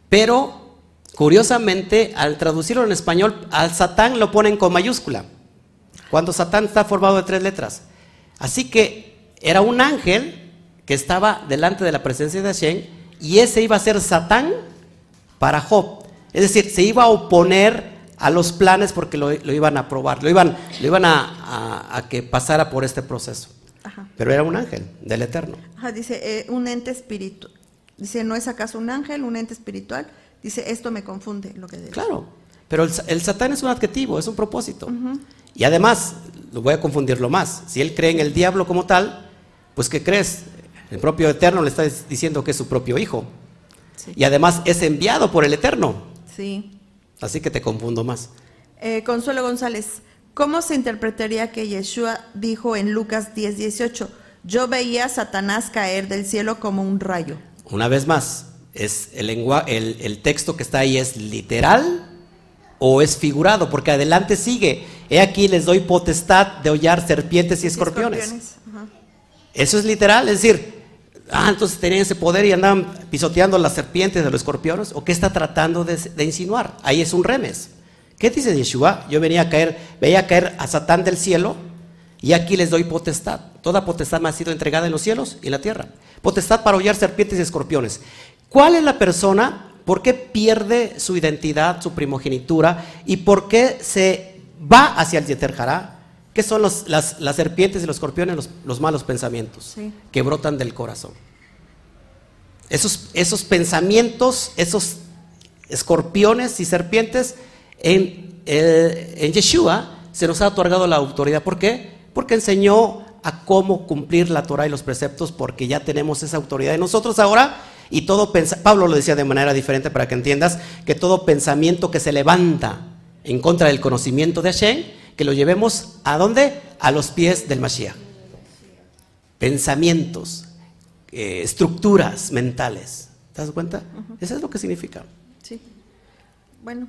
pero curiosamente al traducirlo en español, al Satán lo ponen con mayúscula, cuando Satán está formado de tres letras. Así que era un ángel que estaba delante de la presencia de Hashem y ese iba a ser Satán para Job. Es decir, se iba a oponer a los planes porque lo, iban a aprobar, lo iban, lo iban a, que pasara por este proceso. Pero era un ángel del Eterno. dice, eh, un ente espiritual. Dice, ¿no es acaso un ángel, un ente espiritual? Dice, esto me confunde lo que Claro, pero el, Satán es un adjetivo, es un propósito. Y además, lo voy a confundirlo más. Si él cree en el diablo como tal, pues ¿qué crees? El propio Eterno le está diciendo que es su propio hijo. Y además es enviado por el Eterno. Sí. Así que te confundo más. Eh, Consuelo González, ¿cómo se interpretaría que Yeshua dijo en Lucas 10, 18, yo veía a Satanás caer del cielo como un rayo? Una vez más, ¿es el, el, el texto que está ahí es literal o es figurado? Porque adelante sigue, he aquí les doy potestad de hollar serpientes y escorpiones. Eso es literal, es decir, ah, entonces tenían ese poder y andaban pisoteando las serpientes de los escorpiones, o qué está tratando de, insinuar. Ahí es un remes. ¿Qué dice Yeshua? Yo venía a caer, veía caer a Satán del cielo y aquí les doy potestad. Toda potestad me ha sido entregada en los cielos y en la tierra. Potestad para hollar serpientes y escorpiones. ¿Cuál es la persona? ¿Por qué pierde su identidad, su primogenitura? ¿Y por qué se va hacia el Yeterjará? ¿Qué son las, serpientes y los escorpiones? Los, malos pensamientos que brotan del corazón. Esos, esos pensamientos, esos escorpiones y serpientes, en, eh, en Yeshua se nos ha otorgado la autoridad. ¿Por qué? Porque enseñó a cómo cumplir la Torah y los preceptos, porque ya tenemos esa autoridad de nosotros ahora. Y todo Pablo lo decía de manera diferente para que entiendas que todo pensamiento que se levanta en contra del conocimiento de Hashem que lo llevemos a dónde? A los pies del Mashiach. Pensamientos, eh, estructuras mentales. ¿Te das cuenta? Eso es lo que significa. Sí. Bueno,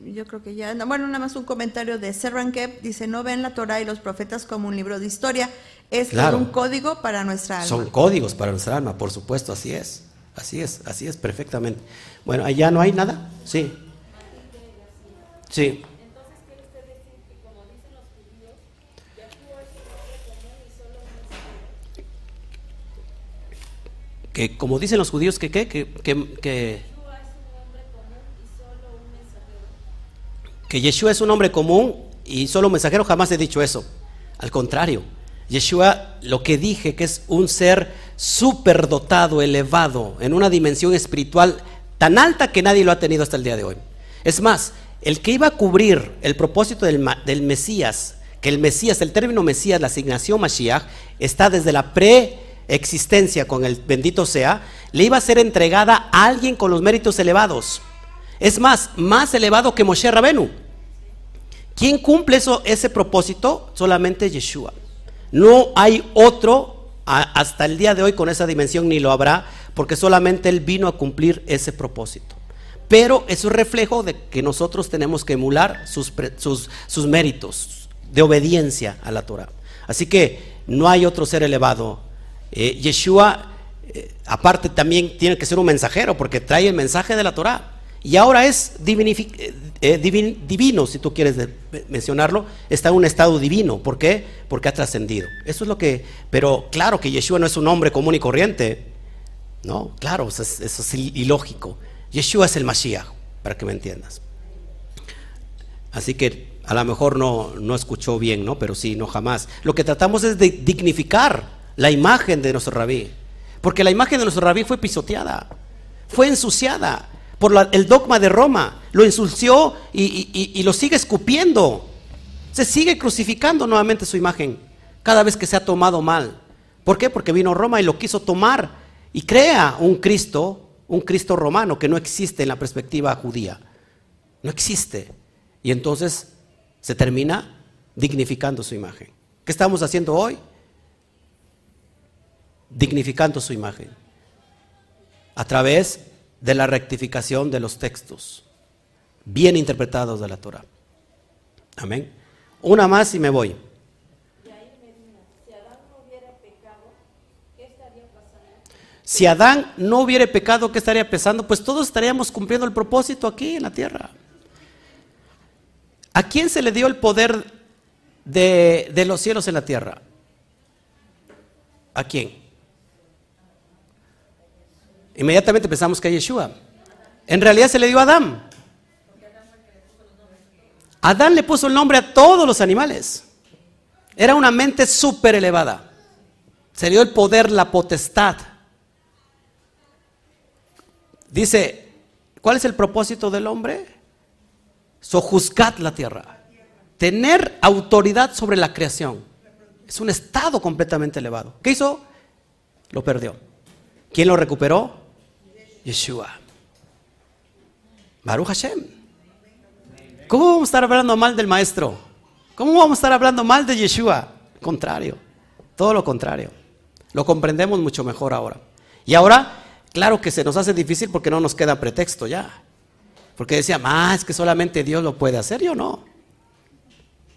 yo creo que ya. bueno, nada más un comentario de Serran Kep. Dice: No ven la Torah y los profetas como un libro de historia. Es Claro. un código para nuestra alma. Son códigos para nuestra alma, por supuesto, así es. Así es, así es, perfectamente. Bueno, allá no hay nada. Sí. Sí. Que como dicen los judíos, que qué, que, que, que, que Yeshua es un hombre común y solo un mensajero, jamás he dicho eso. Al contrario, Yeshua lo que dije que es un ser superdotado, elevado, en una dimensión espiritual tan alta que nadie lo ha tenido hasta el día de hoy. Es más, el que iba a cubrir el propósito del, Mesías, que el Mesías, el término Mesías, la asignación Mashiach, está desde la preexistencia con el bendito sea, le iba a ser entregada a alguien con los méritos elevados. Es más, más elevado que Moshe Rabenu. ¿Quién cumple ese propósito? Solamente Yeshua. No hay otro hasta el día de hoy con esa dimensión, ni lo habrá, porque solamente Él vino a cumplir ese propósito. Pero es un reflejo de que nosotros tenemos que emular sus, sus, sus méritos de obediencia a la Torah. Así que no hay otro ser elevado. Eh, Yeshua, eh, aparte, también tiene que ser un mensajero, porque trae el mensaje de la Torah. Y ahora es eh, eh, divin- divino, si tú quieres mencionarlo, está en un estado divino. ¿Por qué? Porque ha trascendido. Eso es lo que. Pero claro que Yeshua no es un hombre común y corriente. No, claro, eso es, eso es il- ilógico. Yeshua es el Mashiach, para que me entiendas. Así que a lo mejor no, no escuchó bien, ¿no? Pero sí, no jamás. Lo que tratamos es de dignificar la imagen de nuestro rabí. Porque la imagen de nuestro rabí fue pisoteada, fue ensuciada por el dogma de Roma. Lo insulció y- y lo sigue escupiendo. Se sigue crucificando nuevamente su imagen cada vez que se ha tomado mal. ¿Por qué? Porque vino Roma y lo quiso tomar y crea un Cristo, un Cristo romano que no existe en la perspectiva judía. No existe. Y entonces se termina dignificando su imagen. ¿Qué estamos haciendo hoy? Dignificando su imagen. A través de la rectificación de los textos, bien interpretados de la Torah. Amén. Una más y me voy. Si Adán no hubiera pecado, ¿qué estaría pasando? Pues todos estaríamos cumpliendo el propósito aquí en la tierra. ¿A quién se le dio el poder de, de los cielos en la tierra? ¿A quién? Inmediatamente pensamos que a Yeshua. En realidad se le dio a Adán. Adán le puso el nombre a todos los animales. Era una mente súper elevada. Se le dio el poder, la potestad. Dice, ¿cuál es el propósito del hombre? Sojuzgar la tierra. Tener autoridad sobre la creación. Es un estado completamente elevado. ¿Qué hizo? Lo perdió. ¿Quién lo recuperó? Yeshua. Baruch Hashem. ¿Cómo vamos a estar hablando mal del maestro? ¿Cómo vamos a estar hablando mal de Yeshua? Contrario. Todo lo contrario. Lo comprendemos mucho mejor ahora. Y ahora, claro que se nos hace difícil porque no nos queda pretexto ya. Porque decía, ah, es que solamente Dios lo puede hacer, yo no.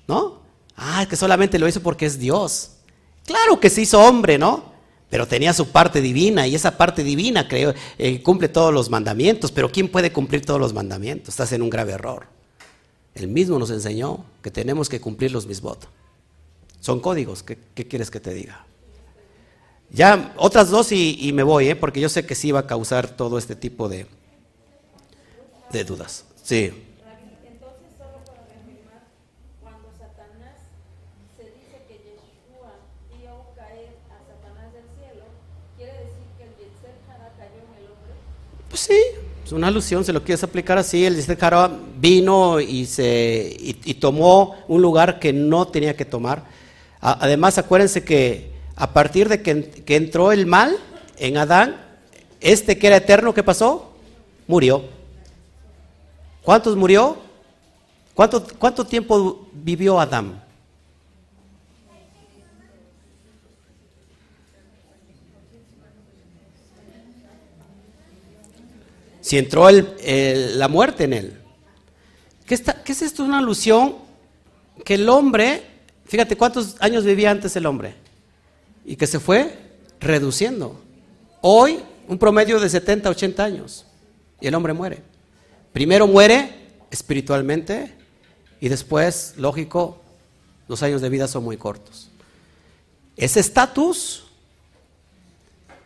¿No? Ah, es que solamente lo hizo porque es Dios. Claro que se hizo hombre, ¿no? Pero tenía su parte divina y esa parte divina creo, eh, cumple todos los mandamientos. Pero ¿quién puede cumplir todos los mandamientos? Estás en un grave error. Él mismo nos enseñó que tenemos que cumplir los misbot. Son códigos, ¿qué, quieres que te diga? Ya, otras dos y, y me voy, ¿eh? porque yo sé que sí va a causar todo este tipo de, de dudas. Sí. Entonces, solo para reafirmar, cuando Satanás se dice que Yeshua vio caer a Satanás del cielo, quiere decir que el Yetzer Hara cayó en el hombre. Pues sí, es una alusión, si lo quieres aplicar así, el Yisrael vino y, se, y, tomó un lugar que no tenía que tomar. Además, acuérdense que a partir de que, que entró el mal en Adán, este que era eterno, ¿qué pasó? Murió. ¿Cuántos murió? ¿Cuánto, cuánto tiempo vivió Adán? Si entró la muerte en él. ¿Qué, está- qué es esto? Una alusión que el hombre, fíjate cuántos años vivía antes el hombre. y que se fue reduciendo. Hoy, un promedio de 70, 80 años y el hombre muere. Primero muere espiritualmente y después, lógico, los años de vida son muy cortos. Ese estatus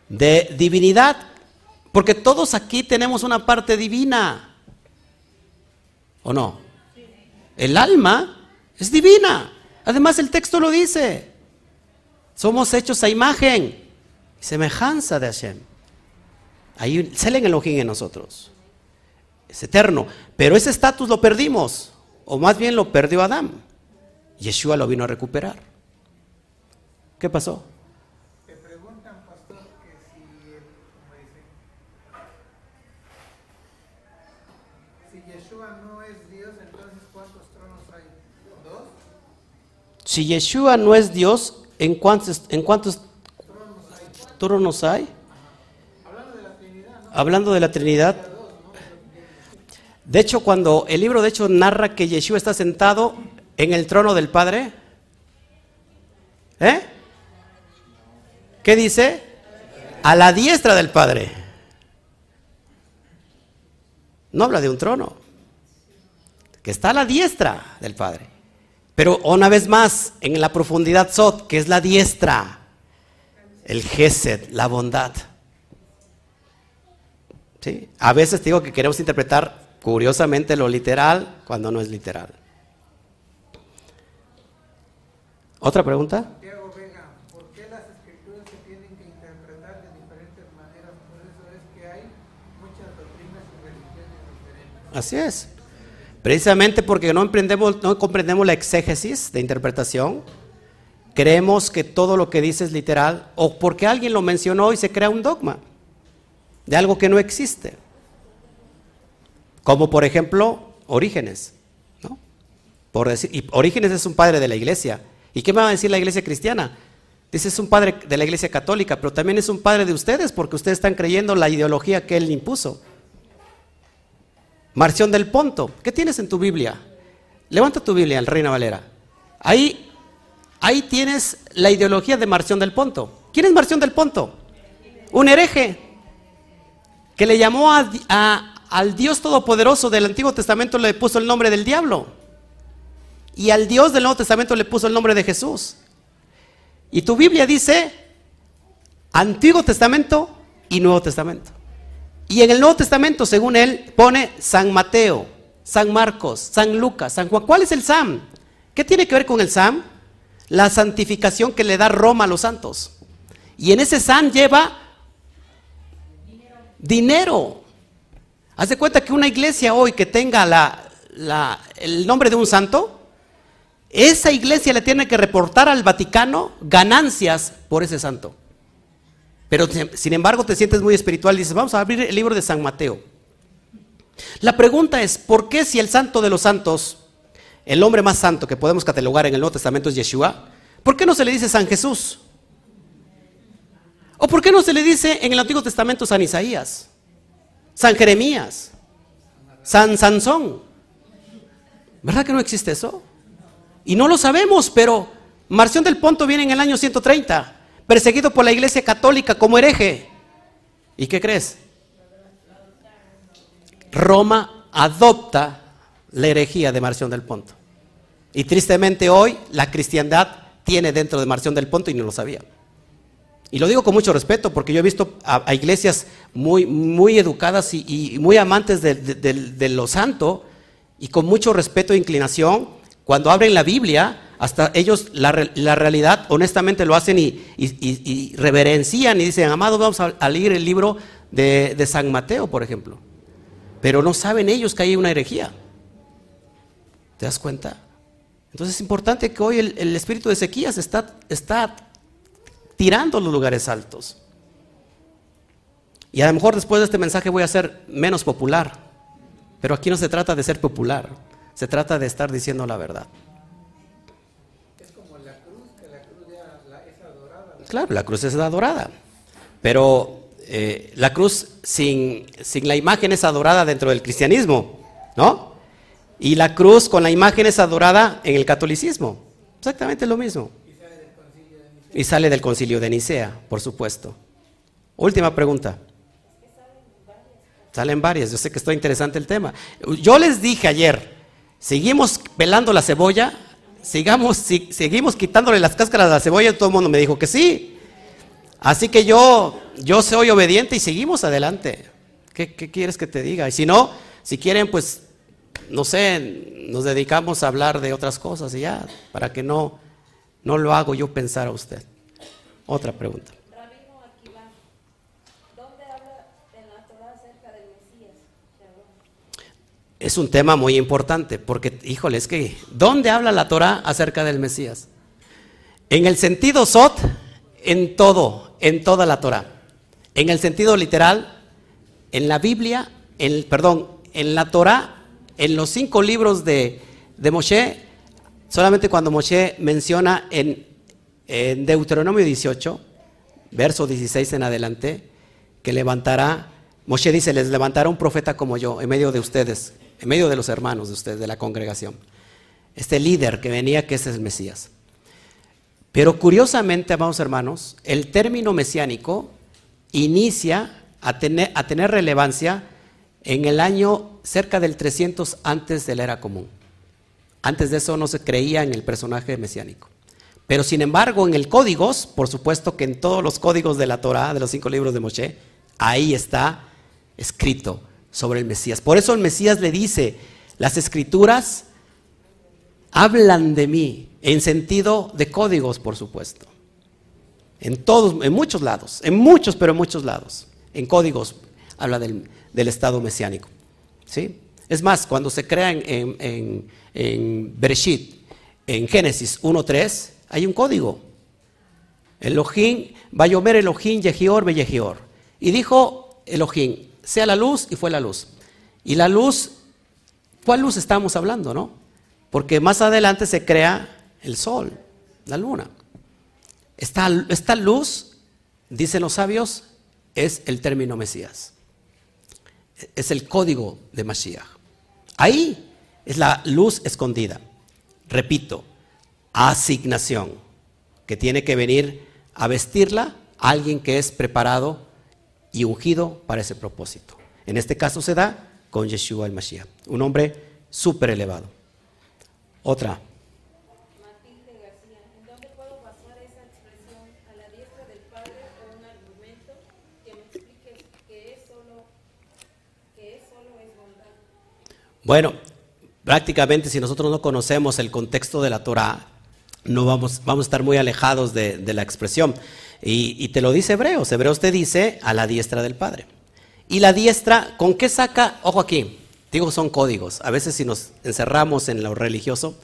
de divinidad, porque todos aquí tenemos una parte divina, ¿o no? El alma es divina. Además el texto lo dice. Somos hechos a imagen y semejanza de Hashem. Ahí sale el Elohim en nosotros. Es eterno. Pero ese estatus lo perdimos. O más bien lo perdió Adán. Yeshua lo vino a recuperar. ¿Qué pasó? Te preguntan, pastor, que si, como dicen, si Yeshua no es Dios, entonces ¿cuántos tronos hay? ¿Dos? Si Yeshua no es Dios, ¿en cuántos, en tronos hay? Hablando de la Trinidad, ¿no? Hablando de la Trinidad. De hecho, cuando el libro de hecho narra que Yeshua está sentado en el trono del Padre, ¿eh? ¿Qué dice? A la diestra del Padre. No habla de un trono, que está a la diestra del Padre. Pero una vez más, en la profundidad Sot, que es la diestra, el Gesed, la bondad. ¿Sí? A veces digo que queremos interpretar curiosamente lo literal cuando no es literal. ¿Otra pregunta? Santiago Vega, ¿por qué las escrituras se tienen que interpretar de diferentes maneras? Por eso es que hay muchas doctrinas y religiones diferentes. Así es. Precisamente porque no, no comprendemos la exégesis de interpretación, creemos que todo lo que dice es literal, o porque alguien lo mencionó y se crea un dogma de algo que no existe. Como por ejemplo, Orígenes. ¿no? Por decir, y Orígenes es un padre de la iglesia. ¿Y qué me va a decir la iglesia cristiana? Dice, es un padre de la iglesia católica, pero también es un padre de ustedes porque ustedes están creyendo la ideología que él impuso. Marción del Ponto, ¿qué tienes en tu Biblia? Levanta tu Biblia, el Reina Valera. Ahí, ahí tienes la ideología de Marción del Ponto. ¿Quién es Marción del Ponto? Un hereje que le llamó al Dios Todopoderoso del Antiguo Testamento, le puso el nombre del diablo. Y al Dios del Nuevo Testamento le puso el nombre de Jesús. Y tu Biblia dice Antiguo Testamento y Nuevo Testamento. Y en el Nuevo Testamento, según él, pone San Mateo, San Marcos, San Lucas, San Juan. ¿Cuál es el Sam? ¿Qué tiene que ver con el Sam? La santificación que le da Roma a los santos. Y en ese Sam lleva dinero. Haz de cuenta que una iglesia hoy que tenga el nombre de un santo, esa iglesia le tiene que reportar al Vaticano ganancias por ese santo. Pero sin- embargo te sientes muy espiritual y dices, vamos a abrir el libro de San Mateo. La pregunta es, ¿por qué si el santo de los santos, el hombre más santo que podemos catalogar en el Nuevo Testamento es Yeshua, ¿por qué no se le dice San Jesús? ¿O por qué no se le dice en el Antiguo Testamento San Isaías, San Jeremías, San Sansón? ¿Verdad que no existe eso? Y no lo sabemos, pero Marción del Ponto viene en el año 130, perseguido por la Iglesia Católica como hereje. ¿Y qué crees? Roma adopta la herejía de Marción del Ponto. Y tristemente hoy la cristiandad tiene dentro de Marción del Ponto y no lo sabía. Y lo digo con mucho respeto porque yo he visto a, iglesias muy, muy educadas y, muy amantes de- de lo santo y con mucho respeto e inclinación. Cuando abren la Biblia, hasta ellos la, la realidad honestamente lo hacen y- y reverencian y dicen, amado, vamos a, a leer el libro de, de San Mateo, por ejemplo. Pero no saben ellos que hay una herejía. ¿Te das cuenta? Entonces es importante que hoy el, el espíritu de Ezequías está, está tirando los lugares altos. Y a lo mejor después de este mensaje voy a ser menos popular. Pero aquí no se trata de ser popular, se trata de estar diciendo la verdad. Claro, la cruz es adorada. Pero eh, la cruz sin, sin la imagen es adorada dentro del cristianismo, ¿no? Y la cruz con la imagen es adorada en el catolicismo. Exactamente lo mismo. Y sale del concilio de Nicea, por supuesto. Última pregunta. Salen varias, yo sé que está interesante el tema. Yo les dije ayer, seguimos pelando la cebolla, sigamos, si- seguimos quitándole las cáscaras a la cebolla, todo el mundo me dijo que sí. Así que yo, yo soy obediente y seguimos adelante. ¿Qué, qué quieres que te diga? Y si no, si quieren, pues, no sé, nos dedicamos a hablar de otras cosas y ya, para que no, no lo hago yo pensar a usted. Otra pregunta. Rabino Akiva, ¿dónde habla en la Torah acerca del Mesías? Shalom. Es un tema muy importante, porque, híjole, es que, ¿dónde habla la Torah acerca del Mesías? En el sentido sot, en todo, en toda la Torah. En el sentido literal, en la Biblia, en, perdón, en la Torah, en los cinco libros de, Moshe, solamente cuando Moshe menciona en, en Deuteronomio 18, verso 16 en adelante, que levantará, Moshe dice, les levantará un profeta como yo en medio de ustedes, en medio de los hermanos de ustedes, de la congregación. Este líder que venía, que es el Mesías. Pero curiosamente, amados hermanos, el término mesiánico inicia a tener, relevancia en el año cerca del 300 antes de la era común. Antes de eso no se creía en el personaje mesiánico. Pero sin embargo, en el códigos, por supuesto que en todos los códigos de la Torah, de los cinco libros de Moshe, ahí está escrito sobre el Mesías. Por eso el Mesías le dice, las escrituras hablan de mí en sentido de códigos, por supuesto. En todos, en muchos lados, en muchos, pero en muchos lados. En códigos habla del, estado mesiánico. ¿sí? Es más, cuando se crea en, en, en, en Bereshit, en Génesis 1.3, hay un código. Elohim, Bayomer Elohim, Yehior, Beyehior. Y dijo Elohim, sea la luz, y fue la luz. Y la luz, ¿cuál luz estamos hablando, no? Porque más adelante se crea el sol, la luna. Esta, esta luz, dicen los sabios, es el término Mesías. Es el código de Mashiach. Ahí es la luz escondida. Repito, asignación, que tiene que venir a vestirla alguien que es preparado y ungido para ese propósito. En este caso se da con Yeshua el Mashiach, un hombre súper elevado. Otra. Bueno, prácticamente si nosotros no conocemos el contexto de la Torah, no vamos, vamos a estar muy alejados de, de la expresión. Y, te lo dice Hebreos. Hebreos te dice a la diestra del Padre. Y la diestra, ¿con qué saca? Ojo aquí, digo son códigos. A veces si nos encerramos en lo religioso,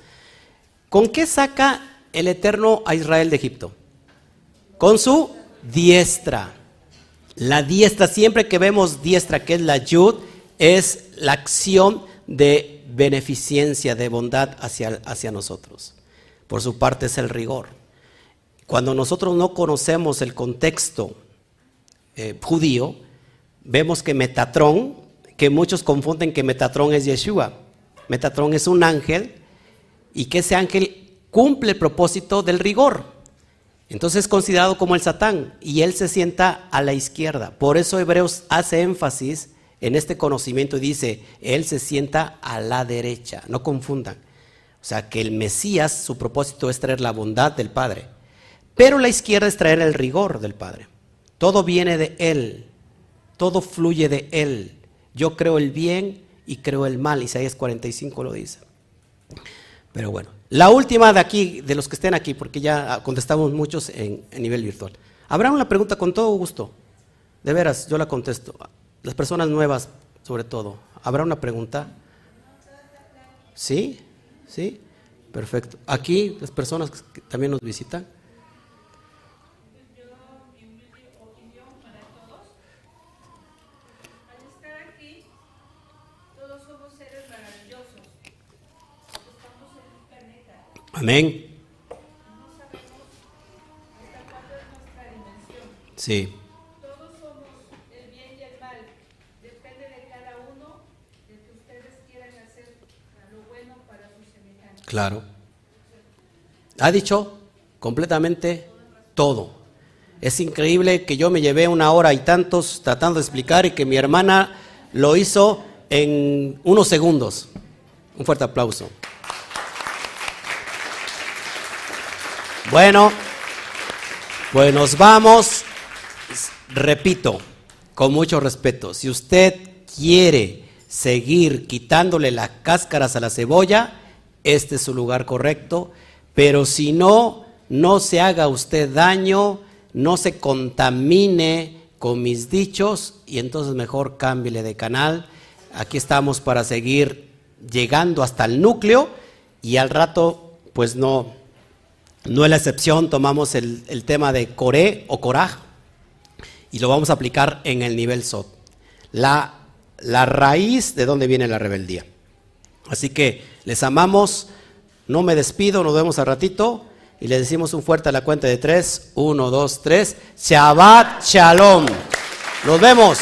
¿con qué saca el Eterno a Israel de Egipto? Con su diestra. La diestra, siempre que vemos diestra, que es la yud, es la acción de beneficencia, de bondad hacia, hacia nosotros. Por su parte es el rigor. Cuando nosotros no conocemos el contexto eh, judío, vemos que Metatrón, que muchos confunden que Metatrón es Yeshua. Metatrón es un ángel y que ese ángel cumple el propósito del rigor. Entonces es considerado como el Satán y él se sienta a la izquierda. Por eso Hebreos hace énfasis en este conocimiento y dice, él se sienta a la derecha. No confundan. O sea, que el Mesías, su propósito es traer la bondad del Padre. Pero la izquierda es traer el rigor del Padre. Todo viene de Él. Todo fluye de Él. Yo creo el bien y creo el mal. Isaías 45 lo dice. Pero bueno, la última de aquí, de los que estén aquí, porque ya contestamos muchos en, en nivel virtual. Habrá una pregunta con todo gusto. De veras, yo la contesto. Las personas nuevas, sobre todo. ¿Habrá una pregunta? ¿Sí? ¿Sí? Perfecto. Aquí, las personas que también nos visitan. Al estar aquí, todos somos seres maravillosos. Estamos en un planeta. Amén. Sí. Todos somos el bien y el mal. Depende de cada uno de que ustedes quieran hacer lo bueno para sus semejantes. Claro. Ha dicho completamente todo. Es increíble que yo me llevé una hora y tantos tratando de explicar y que mi hermana lo hizo en unos segundos. Un fuerte aplauso. Bueno, pues nos vamos. Repito, con mucho respeto, si usted quiere seguir quitándole las cáscaras a la cebolla, este es su lugar correcto, pero si no, no se haga usted daño, no se contamine con mis dichos y entonces mejor cámbiele de canal. Aquí estamos para seguir llegando hasta el núcleo y al rato, pues no, no es la excepción, tomamos el, tema de Coré o Coraj y lo vamos a aplicar en el nivel SOT. La, raíz de dónde viene la rebeldía. Así que les amamos, no me despido, nos vemos al ratito y le decimos un fuerte a la cuenta de tres. Uno, dos, tres. Shabbat Shalom. Nos vemos.